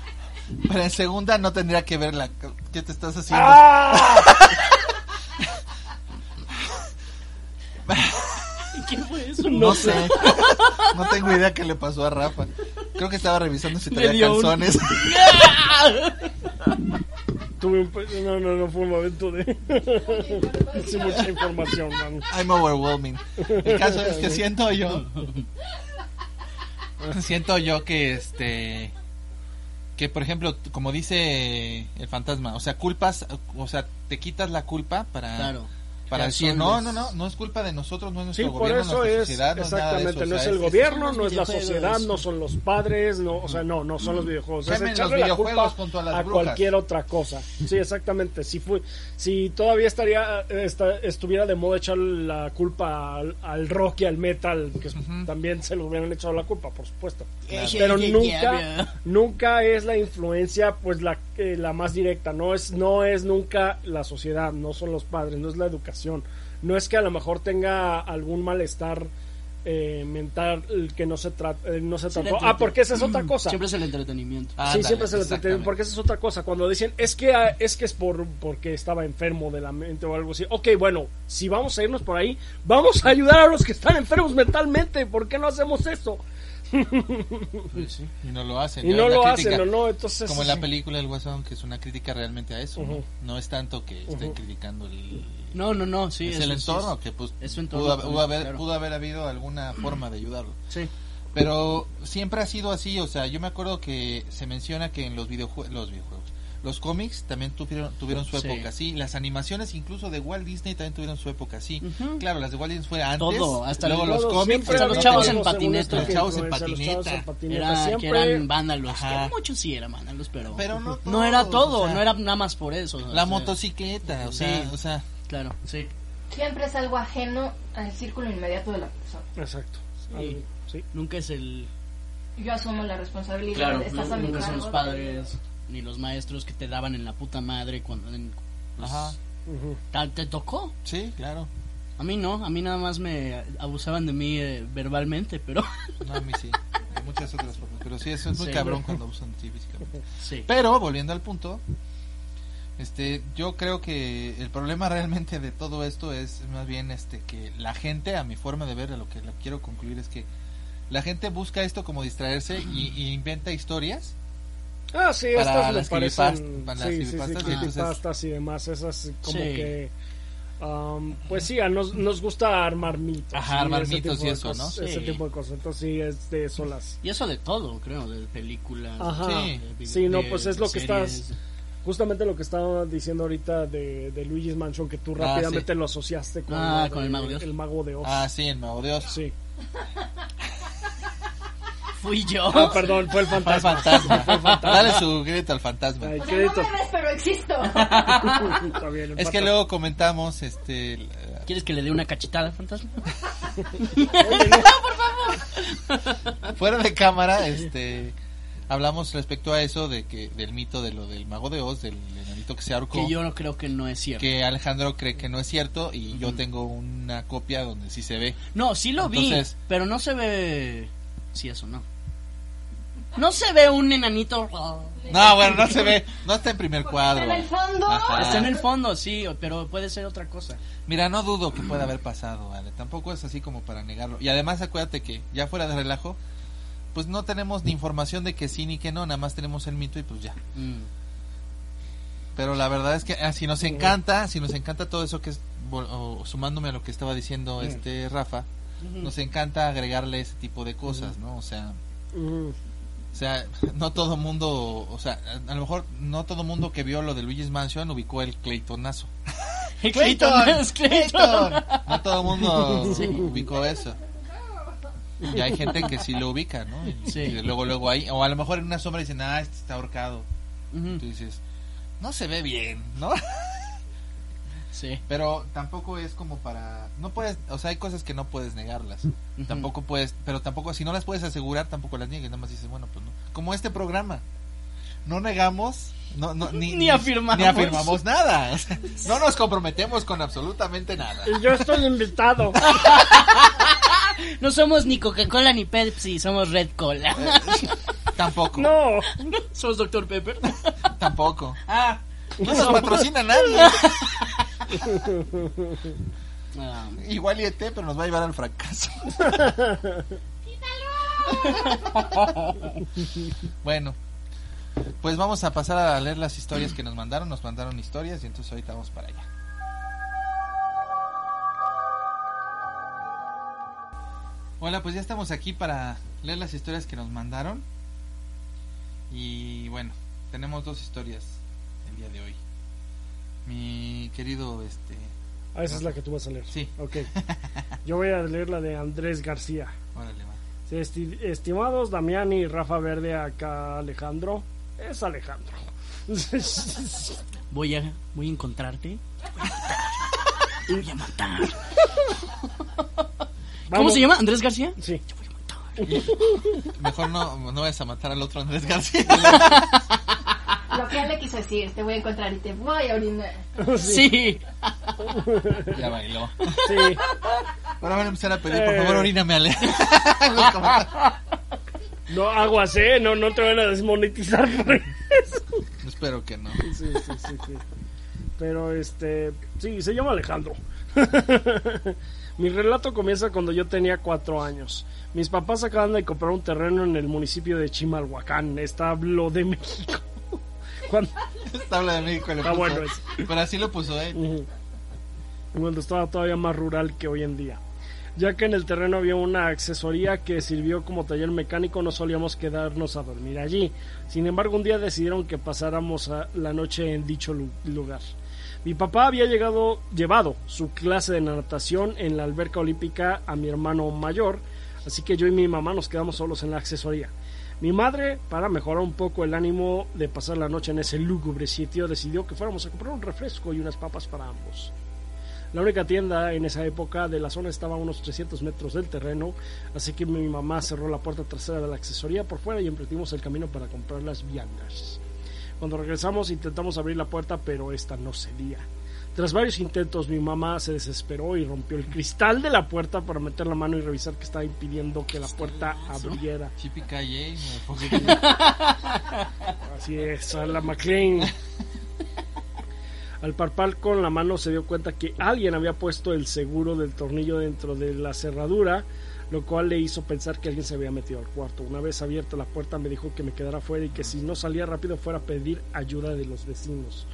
pero en segunda no tendría que ver la... ¿Qué te estás haciendo? ¡Ah! ¿Quién fue eso? No sé. No tengo idea qué le pasó a Rafa. Creo que estaba revisando si traía dio un- calzones. Tuve un. No, no, no fue un momento de. Hice mucha información, man. I'm overwhelming. El caso es que siento yo. Siento yo que este. Que por ejemplo, como dice el fantasma, o sea, culpas, o sea, te quitas la culpa para. Claro. Para decir, no, no, no, no es culpa de nosotros, no es nuestro Sí, por gobierno, eso nuestra es. sociedad, no es Exactamente, eso, no o es sea, el es- gobierno, no es la sociedad, no son los padres, no, o sea, no, no son los videojuegos. Es echarle la videojuegos culpa a las a cualquier otra cosa. Sí, exactamente. Si fue, si todavía estaría, esta- estuviera de moda echar la culpa al, al rock y al metal, que también se lo hubieran echado la culpa, por supuesto. Pero Yeah, nunca, yeah. nunca es la influencia, pues la, eh, la más directa. No es, no es nunca la sociedad, no son los padres, no es la educación. No es que a lo mejor tenga algún malestar eh, mental que no se, tra- eh, no se trató. Ah, porque esa es otra cosa. Siempre es el entretenimiento. Ah, sí, siempre lo exactamente. entretienen, porque esa es otra cosa. Cuando dicen, es que ah, es que es por porque estaba enfermo de la mente o algo así. Ok, bueno, si vamos a irnos por ahí, vamos a ayudar a los que están enfermos mentalmente. ¿Por qué no hacemos eso? Pues sí, y no lo hacen. Y no lo crítica, hacen, ¿o no? Entonces, Como en la película El Guasón, que es una crítica realmente a eso, ¿no? Es tanto que estén criticando el, No, no, no, sí. es eso el sí entorno, que pues es su entorno pudo, haber- pudo haber, claro. pudo haber habido alguna forma de ayudarlo. Sí. Pero siempre ha sido así, o sea, yo me acuerdo que se menciona que en los videojuegos, los videojuegos, los cómics también tuvieron, tuvieron su Sí. época así, las animaciones incluso de Walt Disney también tuvieron su época así. Ujú. Claro, las de Walt Disney fue antes, Todo, hasta luego los cómics, hasta ha los chavos en patineta. Los que chavos en patineta. Era, que Siempre- eran vándalos. Ajá. Que muchos sí eran vándalos, pero, Pero no no era todo, o sea, no era nada más por eso. o la sea, motocicleta, o sea, Sí. o sea, Claro, sí. Siempre es algo ajeno al círculo inmediato de la persona. Exacto. Sí. Sí. Nunca es el. Yo asumo la responsabilidad. Claro, estás no- a mi nunca son los cargo de- padres ni los maestros que te daban en la puta madre cuando. en- pues, ajá, ¿Te tocó? sí, claro. A mí no, a mí nada más me abusaban de mí eh, verbalmente, pero. No, a mí sí, de muchas otras formas, pero sí, eso es muy Sí. cabrón cuando usan de ti físicamente. sí. Pero volviendo al punto, este, yo creo que el problema realmente de todo esto es más bien este que la gente, a mi forma de ver, a lo que lo quiero concluir es que la gente busca esto como distraerse y, y inventa historias. Ah, sí, Para estas me las parecen. creepypast- para las sí, sí, sí, creepypastas, y demás. Esas como Sí. que. um, pues sí, a nos, nos gusta armar mitos. Ajá, armar mitos y eso, cosas, ¿no? Ese Sí. tipo de cosas. Entonces sí, es de eso las. Y eso de todo, creo, de películas. Ajá. Sí. de- Sí, no, de pues es lo que series. estás. Justamente lo que estaba diciendo ahorita de, de Luigi's Mansion, que tú Ah, rápidamente sí. lo asociaste con, Ah, con el Mago de. El Mago de Oz. Ah, sí, el Mago de Oz. Sí. Fui yo. Ah, perdón, fue el Fue el fantasma. fantasma. Dale su grito al fantasma. Ay, O sea, no crédito. me ves, pero existo. Está bien, Es que fantasma. luego comentamos, este, el- ¿Quieres que le dé una cachetada, fantasma? fuera de cámara, este, hablamos respecto a eso de que del mito de lo del Mago de Oz, del enanito que se ahorcó. Que yo no creo que no es cierto. que Alejandro cree que no es cierto y yo tengo una copia donde sí se ve. No, sí lo vi, pero no se ve... Sí, eso no. No se ve un enanito... No, bueno, no se ve, no está en primer cuadro. En el fondo. Ajá. Está en el fondo, sí, pero puede ser otra cosa. Mira, no dudo que pueda haber pasado, Ale. Tampoco es así como para negarlo. Y además acuérdate que ya fuera de relajo, pues no tenemos ni información de que sí ni que no, nada más tenemos el mito y pues ya. Mm. Pero la verdad es que ah, si nos encanta, si nos encanta todo eso que es, vol- o sumándome a lo que estaba diciendo este Rafa, nos encanta agregarle ese tipo de cosas, ¿no? O sea. O sea, no todo mundo, o sea, a, lo mejor no todo mundo que vio lo de Luigi's Mansion ubicó el Claytonazo. Clayton, es Clayton. No todo mundo ubicó eso. Y hay gente que sí lo ubica, ¿no? Y, Sí. y luego, luego ahí, o a lo mejor en una sombra dicen, ah, este está ahorcado. Tú dices, no se ve bien, ¿no? Sí. Pero tampoco es como para, no puedes, o sea, hay cosas que no puedes negarlas. Tampoco puedes, pero tampoco, si no las puedes asegurar, tampoco las niegues, nada más dices, bueno, pues no. Como este programa, no negamos, no, no, ni, Ni afirmamos. ni afirmamos nada. O sea, no nos comprometemos con absolutamente nada. Y yo estoy invitado. No somos ni Coca-Cola ni Pepsi, somos Red Cola. Tampoco, No. somos Dr. Pepper. tampoco. Ah. No nos patrocina nadie. Igual y ET, pero nos va a llevar al fracaso. bueno, pues vamos a pasar a leer las historias que nos mandaron. Nos mandaron historias y entonces ahorita vamos para allá. Hola, pues ya estamos aquí para leer las historias que nos mandaron. Y bueno, tenemos dos historias el día de hoy. Mi querido este Ah, esa es la que tú vas a leer. Sí. Ok. Yo voy a leer la de Andrés García. Órale, va. Esti- estimados Damián y Rafa Verde, acá Alejandro. Es Alejandro. voy a voy a encontrarte. Voy a matar. ¿Cómo Vamos. se llama? ¿Andrés García? Sí. Mejor no, no vayas a matar al otro Andrés García. Lo que él le quiso decir, te voy a encontrar y te voy a orinar. Sí. ya bailó. Sí. Ahora van a empezar a pedir, por Eh. favor, oríname, Ale. No, aguas, ¿eh? No, no te van a desmonetizar por eso. Espero que no. Sí, sí, sí, sí. Pero este, sí, se llama Alejandro. Mi relato comienza cuando yo tenía cuatro años. Mis papás acaban de comprar un terreno en el municipio de Chimalhuacán, establo de México. Cuando, Esta habla de México le Está puso. bueno. Pero así lo puso él. Ujú. cuando estaba todavía más rural que hoy en día. Ya que en el terreno había una accesoría que sirvió como taller mecánico, no solíamos quedarnos a dormir allí. Sin embargo, un día decidieron que pasáramos a- la noche en dicho lu- lugar. Mi papá había llegado, llevado su clase de natación en la alberca olímpica a mi hermano mayor, así que yo y mi mamá nos quedamos solos en la accesoría. Mi madre, para mejorar un poco el ánimo de pasar la noche en ese lúgubre sitio, decidió que fuéramos a comprar un refresco y unas papas para ambos. La única tienda en esa época de la zona estaba a unos 300 metros del terreno, así que mi mamá cerró la puerta trasera de la accesoría por fuera y emprendimos el camino para comprar las viandas. Cuando regresamos intentamos abrir la puerta, pero esta no cedía. Tras varios intentos, mi mamá se desesperó y rompió el cristal de la puerta para meter la mano y revisar que estaba impidiendo que la puerta abriera. Calle, Así es, a la McLean. Al parpar con la mano se dio cuenta que alguien había puesto el seguro del tornillo dentro de la cerradura, lo cual le hizo pensar que alguien se había metido al cuarto. Una vez abierta la puerta me dijo que me quedara fuera y que si no salía rápido fuera a pedir ayuda de los vecinos.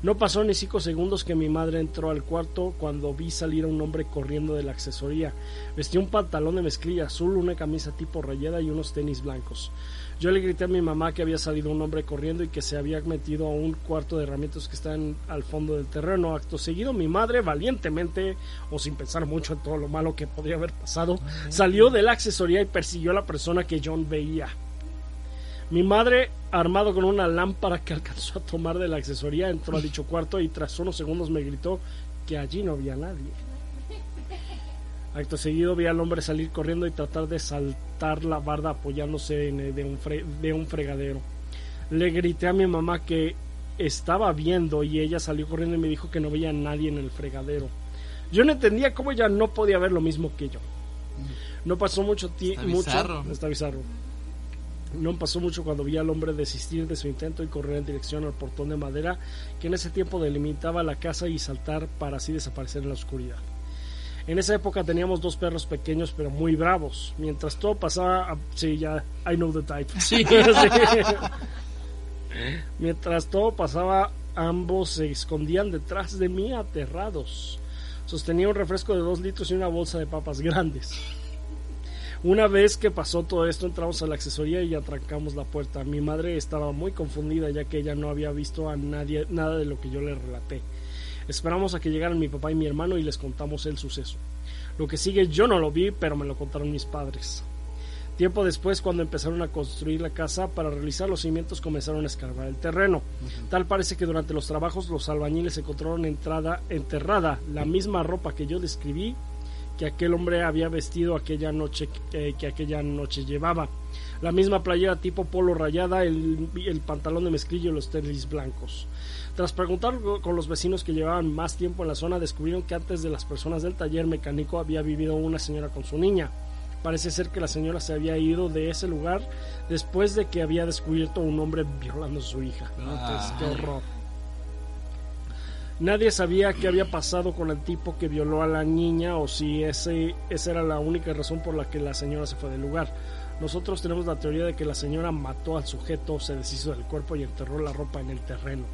No pasó ni cinco segundos que mi madre entró al cuarto cuando vi salir a un hombre corriendo de la accesoría. Vestía un pantalón de mezclilla azul, una camisa tipo rayada y unos tenis blancos. Yo le grité a mi mamá que había salido un hombre corriendo y que se había metido a un cuarto de herramientas que está en- al fondo del terreno. Acto seguido, mi madre, valientemente, o sin pensar mucho en todo lo malo que podría haber pasado, salió de la accesoría y persiguió a la persona que John veía. Mi madre, armado con una lámpara que alcanzó a tomar de la accesoría, entró a dicho cuarto y tras unos segundos me gritó que allí no había nadie. Acto seguido vi al hombre salir corriendo y tratar de saltar la barda apoyándose en, eh, de, un fre- de un fregadero. Le grité a mi mamá que estaba viendo y ella salió corriendo y me dijo que no veía a nadie en el fregadero. Yo no entendía cómo ella no podía ver lo mismo que yo. No pasó mucho tiempo. Está bizarro. Está bizarro. No pasó mucho cuando vi al hombre desistir de su intento y correr en dirección al portón de madera que en ese tiempo delimitaba la casa y saltar para así desaparecer en la oscuridad. En esa época teníamos dos perros pequeños pero muy bravos. Mientras todo pasaba... a- Sí, ya... I know the type. Sí. Mientras todo pasaba, ambos se escondían detrás de mí aterrados. Sostenía un refresco de dos litros y una bolsa de papas grandes. Una vez que pasó todo esto, entramos a la accesoría y atrancamos la puerta. Mi madre estaba muy confundida ya que ella no había visto a nadie nada de lo que yo le relaté. Esperamos a que llegaran mi papá y mi hermano y les contamos el suceso. Lo que sigue yo no lo vi, pero me lo contaron mis padres. Tiempo después, cuando empezaron a construir la casa, para realizar los cimientos comenzaron a escarbar el terreno. Tal parece que durante los trabajos los albañiles encontraron entrada, enterrada la misma ropa que yo describí que aquel hombre había vestido aquella noche eh, que aquella noche llevaba. La misma playera tipo polo rayada, el, el pantalón de mezclilla y los tenis blancos. Tras preguntar con los vecinos que llevaban más tiempo en la zona, descubrieron que antes de las personas del taller mecánico había vivido una señora con su niña. Parece ser que la señora se había ido de ese lugar después de que había descubierto un hombre violando a su hija. Entonces, qué horror. Nadie sabía qué había pasado con el tipo que violó a la niña o si ese, esa era la única razón por la que la señora se fue del lugar. Nosotros tenemos la teoría de que la señora mató al sujeto, se deshizo del cuerpo y enterró la ropa en el terreno.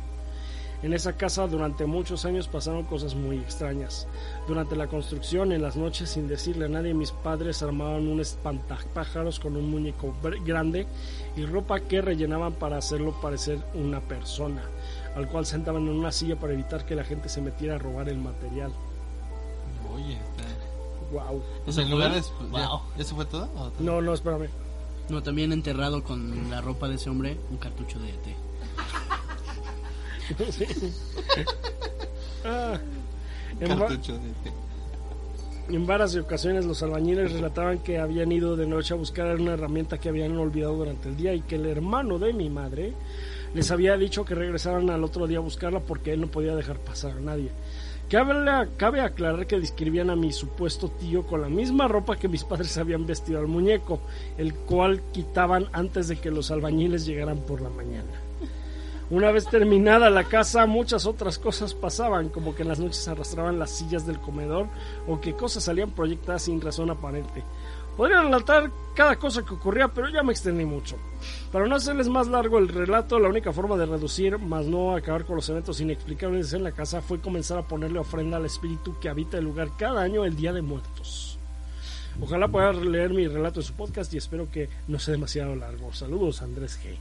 En esa casa durante muchos años pasaron cosas muy extrañas. Durante la construcción, en las noches, sin decirle a nadie, mis padres armaban un espantapájaros con un muñeco grande y ropa que rellenaban para hacerlo parecer una persona, al cual sentaban en una silla para evitar que la gente se metiera a robar el material. Oye, está- Wow. O sea, en lugar de... ¿ya, Wow. ¿Eso fue todo? ¿O- No, no, espérame. No, también enterrado con la ropa de ese hombre, un cartucho de E ET. Ah. En, va- Cartucho de té. en varias ocasiones los albañiles relataban que habían ido de noche a buscar una herramienta que habían olvidado durante el día y que el hermano de mi madre les había dicho que regresaran al otro día a buscarla porque él no podía dejar pasar a nadie. Cabe, aclarar que describían a mi supuesto tío con la misma ropa que mis padres habían vestido al muñeco, el cual quitaban antes de que los albañiles llegaran por la mañana. Una vez terminada la casa, muchas otras cosas pasaban, como que en las noches arrastraban las sillas del comedor o que cosas salían proyectadas sin razón aparente. Podría relatar cada cosa que ocurría, pero ya me extendí mucho. Para no hacerles más largo el relato, la única forma de reducir, más no acabar con los eventos inexplicables en la casa, fue comenzar a ponerle ofrenda al espíritu que habita el lugar cada año el Día de Muertos. Ojalá pueda leer mi relato en su podcast y espero que no sea demasiado largo. Saludos, Andrés G.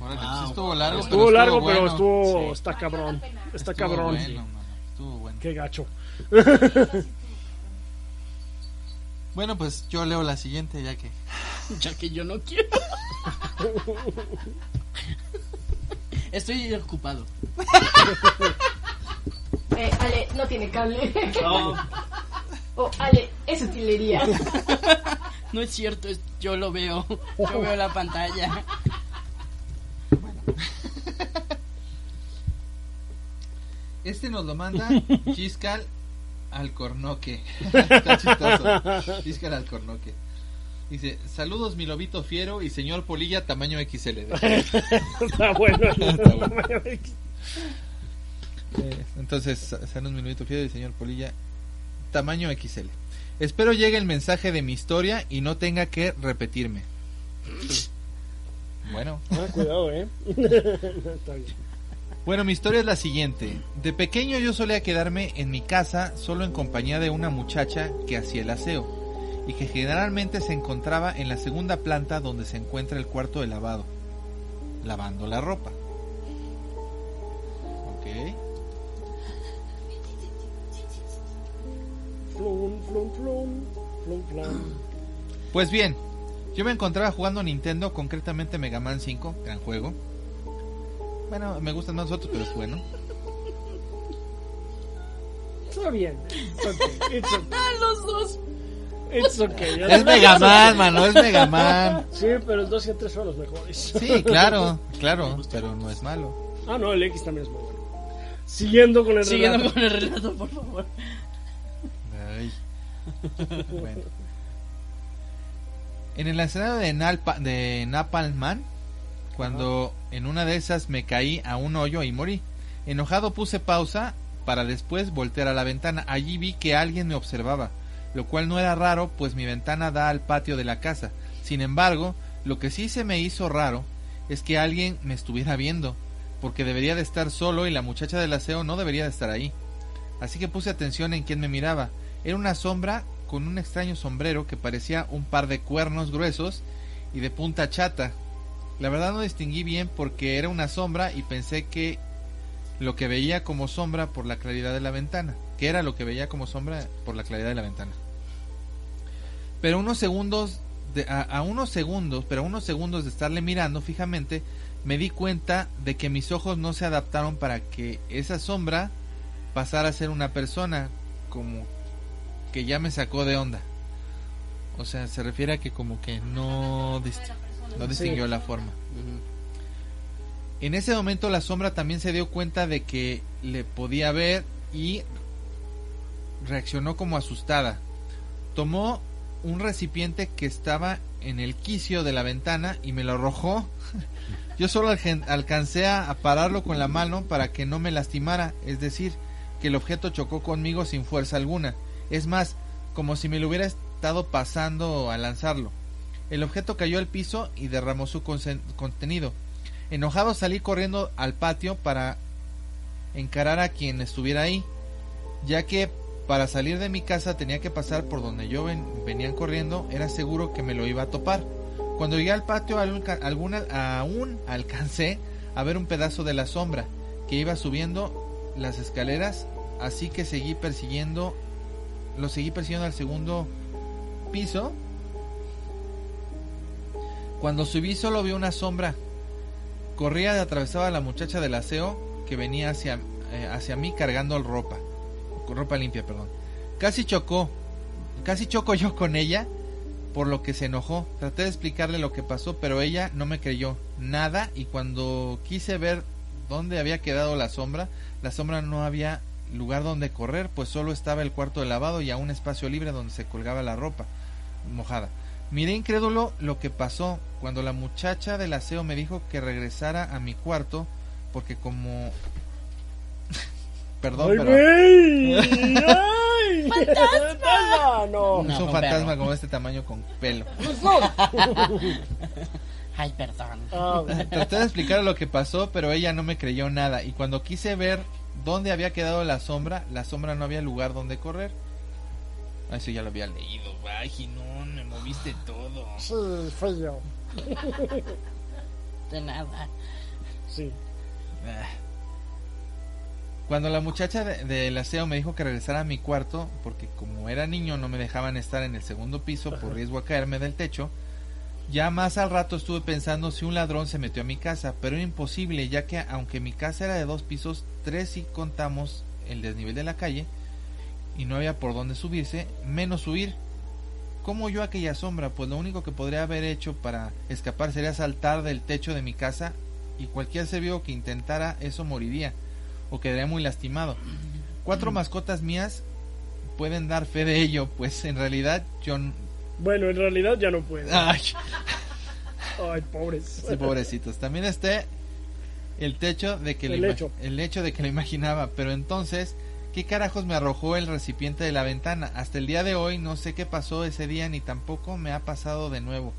Órale, Wow. pues estuvo largo, Estuvo pero largo, bueno. pero estuvo... Sí. Está cabrón. Está Estuvo cabrón. bueno, mano, estuvo bueno. Qué gacho. Bueno, pues yo leo la siguiente ya que... Ya que yo no quiero. Estoy ocupado. Eh, Ale, no tiene cable. No, Oh, Ale, es utilería. no es cierto, es- yo lo veo. Yo veo la pantalla. Este nos lo manda Chiscal Alcornoque. Está chistoso. Chiscal Alcornoque. Dice, saludos mi lobito fiero y señor Polilla tamaño XL. Está bueno. Entonces, sa- saludos mi lobito fiero y señor Polilla tamaño XL. Espero llegue el mensaje de mi historia y no tenga que repetirme. Bueno, Ah, cuidado, eh. Está bien. Bueno, mi historia es la siguiente. De pequeño yo solía quedarme en mi casa solo en compañía de una muchacha que hacía el aseo y que generalmente se encontraba en la segunda planta donde se encuentra el cuarto de lavado, lavando la ropa. Ok. Pues bien, yo me encontraba jugando Nintendo, concretamente Mega Man 5, gran juego. Bueno, me gustan más otros, pero es bueno. Está bien. Okay. It's okay. Los dos. It's okay. Ya Es no- Mega Man, mano, es Mega Man. Sí, pero el 2 y el 3 son los mejores. Sí, claro, claro, pero no es malo. Ah, no, el X también es muy bueno. Siguiendo con el Siguiendo relato. con el relato, por favor. Ay. Bueno. En el escenario de, Nalpa, de Napalm Man, cuando en una de esas me caí a un hoyo y morí. Enojado puse pausa para después voltear a la ventana. Allí vi que alguien me observaba, lo cual no era raro, pues mi ventana da al patio de la casa. Sin embargo, lo que sí se me hizo raro es que alguien me estuviera viendo, porque debería de estar solo y la muchacha del aseo no debería de estar ahí. Así que puse atención en quién me miraba. Era una sombra con un extraño sombrero que parecía un par de cuernos gruesos y de punta chata. La verdad no distinguí bien porque era una sombra y pensé que lo que veía como sombra por la claridad de la ventana, que era lo que veía como sombra por la claridad de la ventana. Pero unos segundos de- a, unos segundos, pero unos segundos de estarle mirando fijamente, me di cuenta de que mis ojos no se adaptaron para que esa sombra pasara a ser una persona como que ya me sacó de onda. O sea, se refiere a que como que no, no distinguió la forma. En ese momento la sombra también se dio cuenta de que le podía ver y reaccionó como asustada. Tomó un recipiente que estaba en el quicio de la ventana y me lo arrojó. Yo solo alcancé a a pararlo con la mano para que no me lastimara, es decir, que el objeto chocó conmigo sin fuerza alguna. Es más, como si me lo hubiera estado pasando al lanzarlo. El objeto cayó al piso y derramó su contenido. Enojado salí corriendo al patio para encarar a quien estuviera ahí, ya que para salir de mi casa tenía que pasar por donde yo ven- venían corriendo, era seguro que me lo iba a topar. Cuando llegué al patio alguna- aún alcancé a ver un pedazo de la sombra que iba subiendo las escaleras, así que seguí persiguiendo, lo seguí persiguiendo al segundo piso. Cuando subí solo vi una sombra. Corría y atravesaba a la muchacha del aseo que venía hacia, eh, hacia mí cargando ropa. Ropa limpia, perdón. Casi chocó. Casi choco yo con ella, por lo que se enojó. Traté de explicarle lo que pasó, pero ella no me creyó nada y cuando quise ver dónde había quedado la sombra, la sombra no había lugar donde correr, pues solo estaba el cuarto de lavado y a un espacio libre donde se colgaba la ropa mojada. Miré incrédulo lo que pasó cuando la muchacha del aseo me dijo que regresara a mi cuarto porque como... Perdón, ¡Ay, pero... ¡Ay! ¡Fantasma! No. Es No, un con fantasma perro. como este tamaño con pelo. Ay, perdón. Ah, Traté de explicar lo que pasó, pero ella no me creyó nada. Y cuando quise ver dónde había quedado la sombra, la sombra no había lugar donde correr. Ah, Eso ya lo había leído. Ay, Ginón, me moviste todo. sí, fui yo. De nada. Sí. Ah. Cuando la muchacha de- del aseo me dijo que regresara a mi cuarto, porque como era niño no me dejaban estar en el segundo piso por riesgo a caerme del techo, ya más al rato estuve pensando si un ladrón se metió a mi casa, pero era imposible ya que aunque mi casa era de dos pisos, tres si contamos el desnivel de la calle y no había por dónde subirse, menos huir. ¿Cómo yo aquella sombra? Pues lo único que podría haber hecho para escapar sería saltar del techo de mi casa y cualquier ser vivo que intentara eso moriría o quedaría muy lastimado. Cuatro mascotas mías pueden dar fe de ello, pues en realidad yo... Bueno, en realidad ya no puedo. Ay, Ay, pobres. sí, pobrecitos. También esté el techo de que El ima- hecho. el hecho de que lo imaginaba, pero entonces ¿qué carajos me arrojó el recipiente de la ventana? Hasta el día de hoy no sé qué pasó ese día ni tampoco me ha pasado de nuevo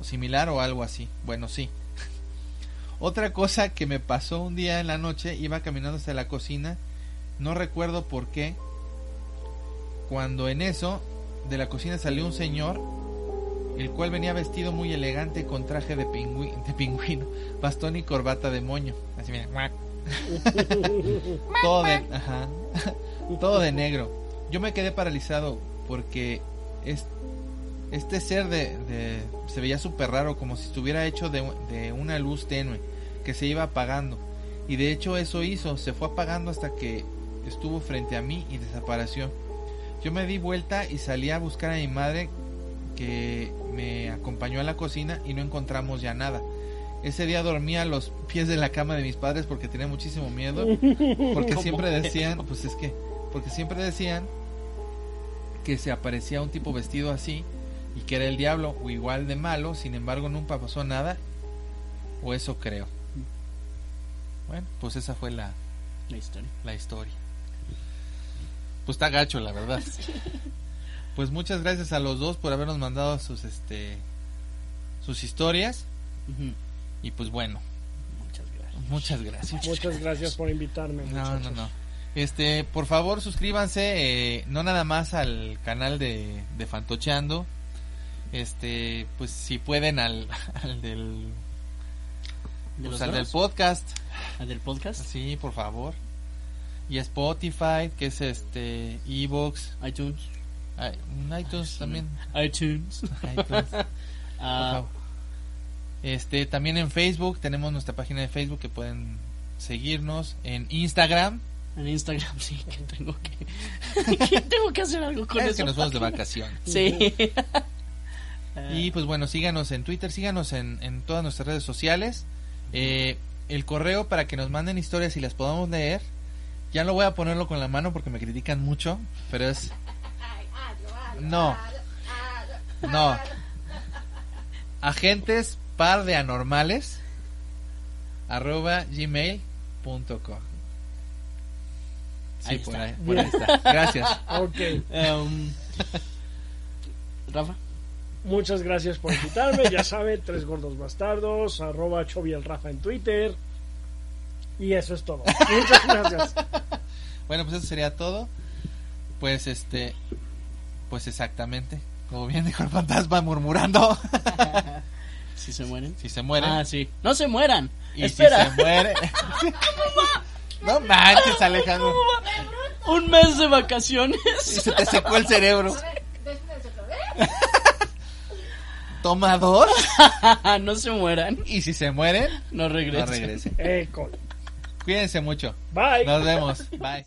o similar o algo así. Bueno, sí. Otra cosa que me pasó un día en la noche, iba caminando hasta la cocina, no recuerdo por qué, cuando en eso de la cocina salió un señor, el cual venía vestido muy elegante con traje de, pingüi- de pingüino, bastón y corbata de moño. Así mira. todo de, ajá, todo de negro. Yo me quedé paralizado porque es, este ser de, se veía súper raro, como si estuviera hecho de, de una luz tenue que se iba apagando. Y de hecho eso hizo, se fue apagando hasta que estuvo frente a mí y desapareció. Yo me di vuelta y salí a buscar a mi madre que me acompañó a la cocina y no encontramos ya nada. Ese día dormí a los pies de la cama de mis padres porque tenía muchísimo miedo. Porque siempre decían, pues es que, porque siempre decían que se aparecía un tipo vestido así y que era el diablo o igual de malo, sin embargo nunca pasó nada, o eso creo. Bueno, pues esa fue la, La historia. la historia. Pues está gacho, la verdad. Pues muchas gracias a los dos por habernos mandado sus este sus historias Ujú. Y pues bueno, Muchas gracias. muchas gracias. Muchas gracias por invitarme. No, muchachos. no, no. Este, por favor, suscríbanse, eh, no nada más al canal de, de Fantocheando, este, pues si pueden al, al del, ¿De pues, al del podcast, ¿Al del podcast? sí, por favor, y Spotify, que es este, Evox, iTunes. iTunes también, iTunes. iTunes, por favor. Este, también en Facebook tenemos nuestra página de Facebook que pueden seguirnos, en Instagram, en Instagram sí que tengo que, que tengo que hacer algo con es eso. que nos vamos de vacaciones. Sí. Y pues bueno, síganos en Twitter, síganos en, en todas nuestras redes sociales. Eh, el correo para que nos manden historias y las podamos leer. Ya no voy a ponerlo con la mano porque me critican mucho, pero es... No, no. Agentes par de anormales arroba gmail.com Sí, Ahí por está. ahí, por ahí está. Gracias. Ok. Em, Rafa. Muchas gracias por invitarme. Ya saben, tres gordos bastardos, arroba Chovy el Rafa en Twitter. Y eso es todo. Muchas gracias. Bueno, pues eso sería todo. Pues este, pues exactamente, como bien dijo el fantasma murmurando, Si se mueren. si se mueren Ah, sí. No se mueran. y Espera. si se muere, no manches Alejandro, Un mes de y vacaciones. se te secó el cerebro. Toma dos no se mueran. y si se mueren, No no regresen. regresen. Eh, con- Cuídense mucho. Bye. Nos vemos. Bye.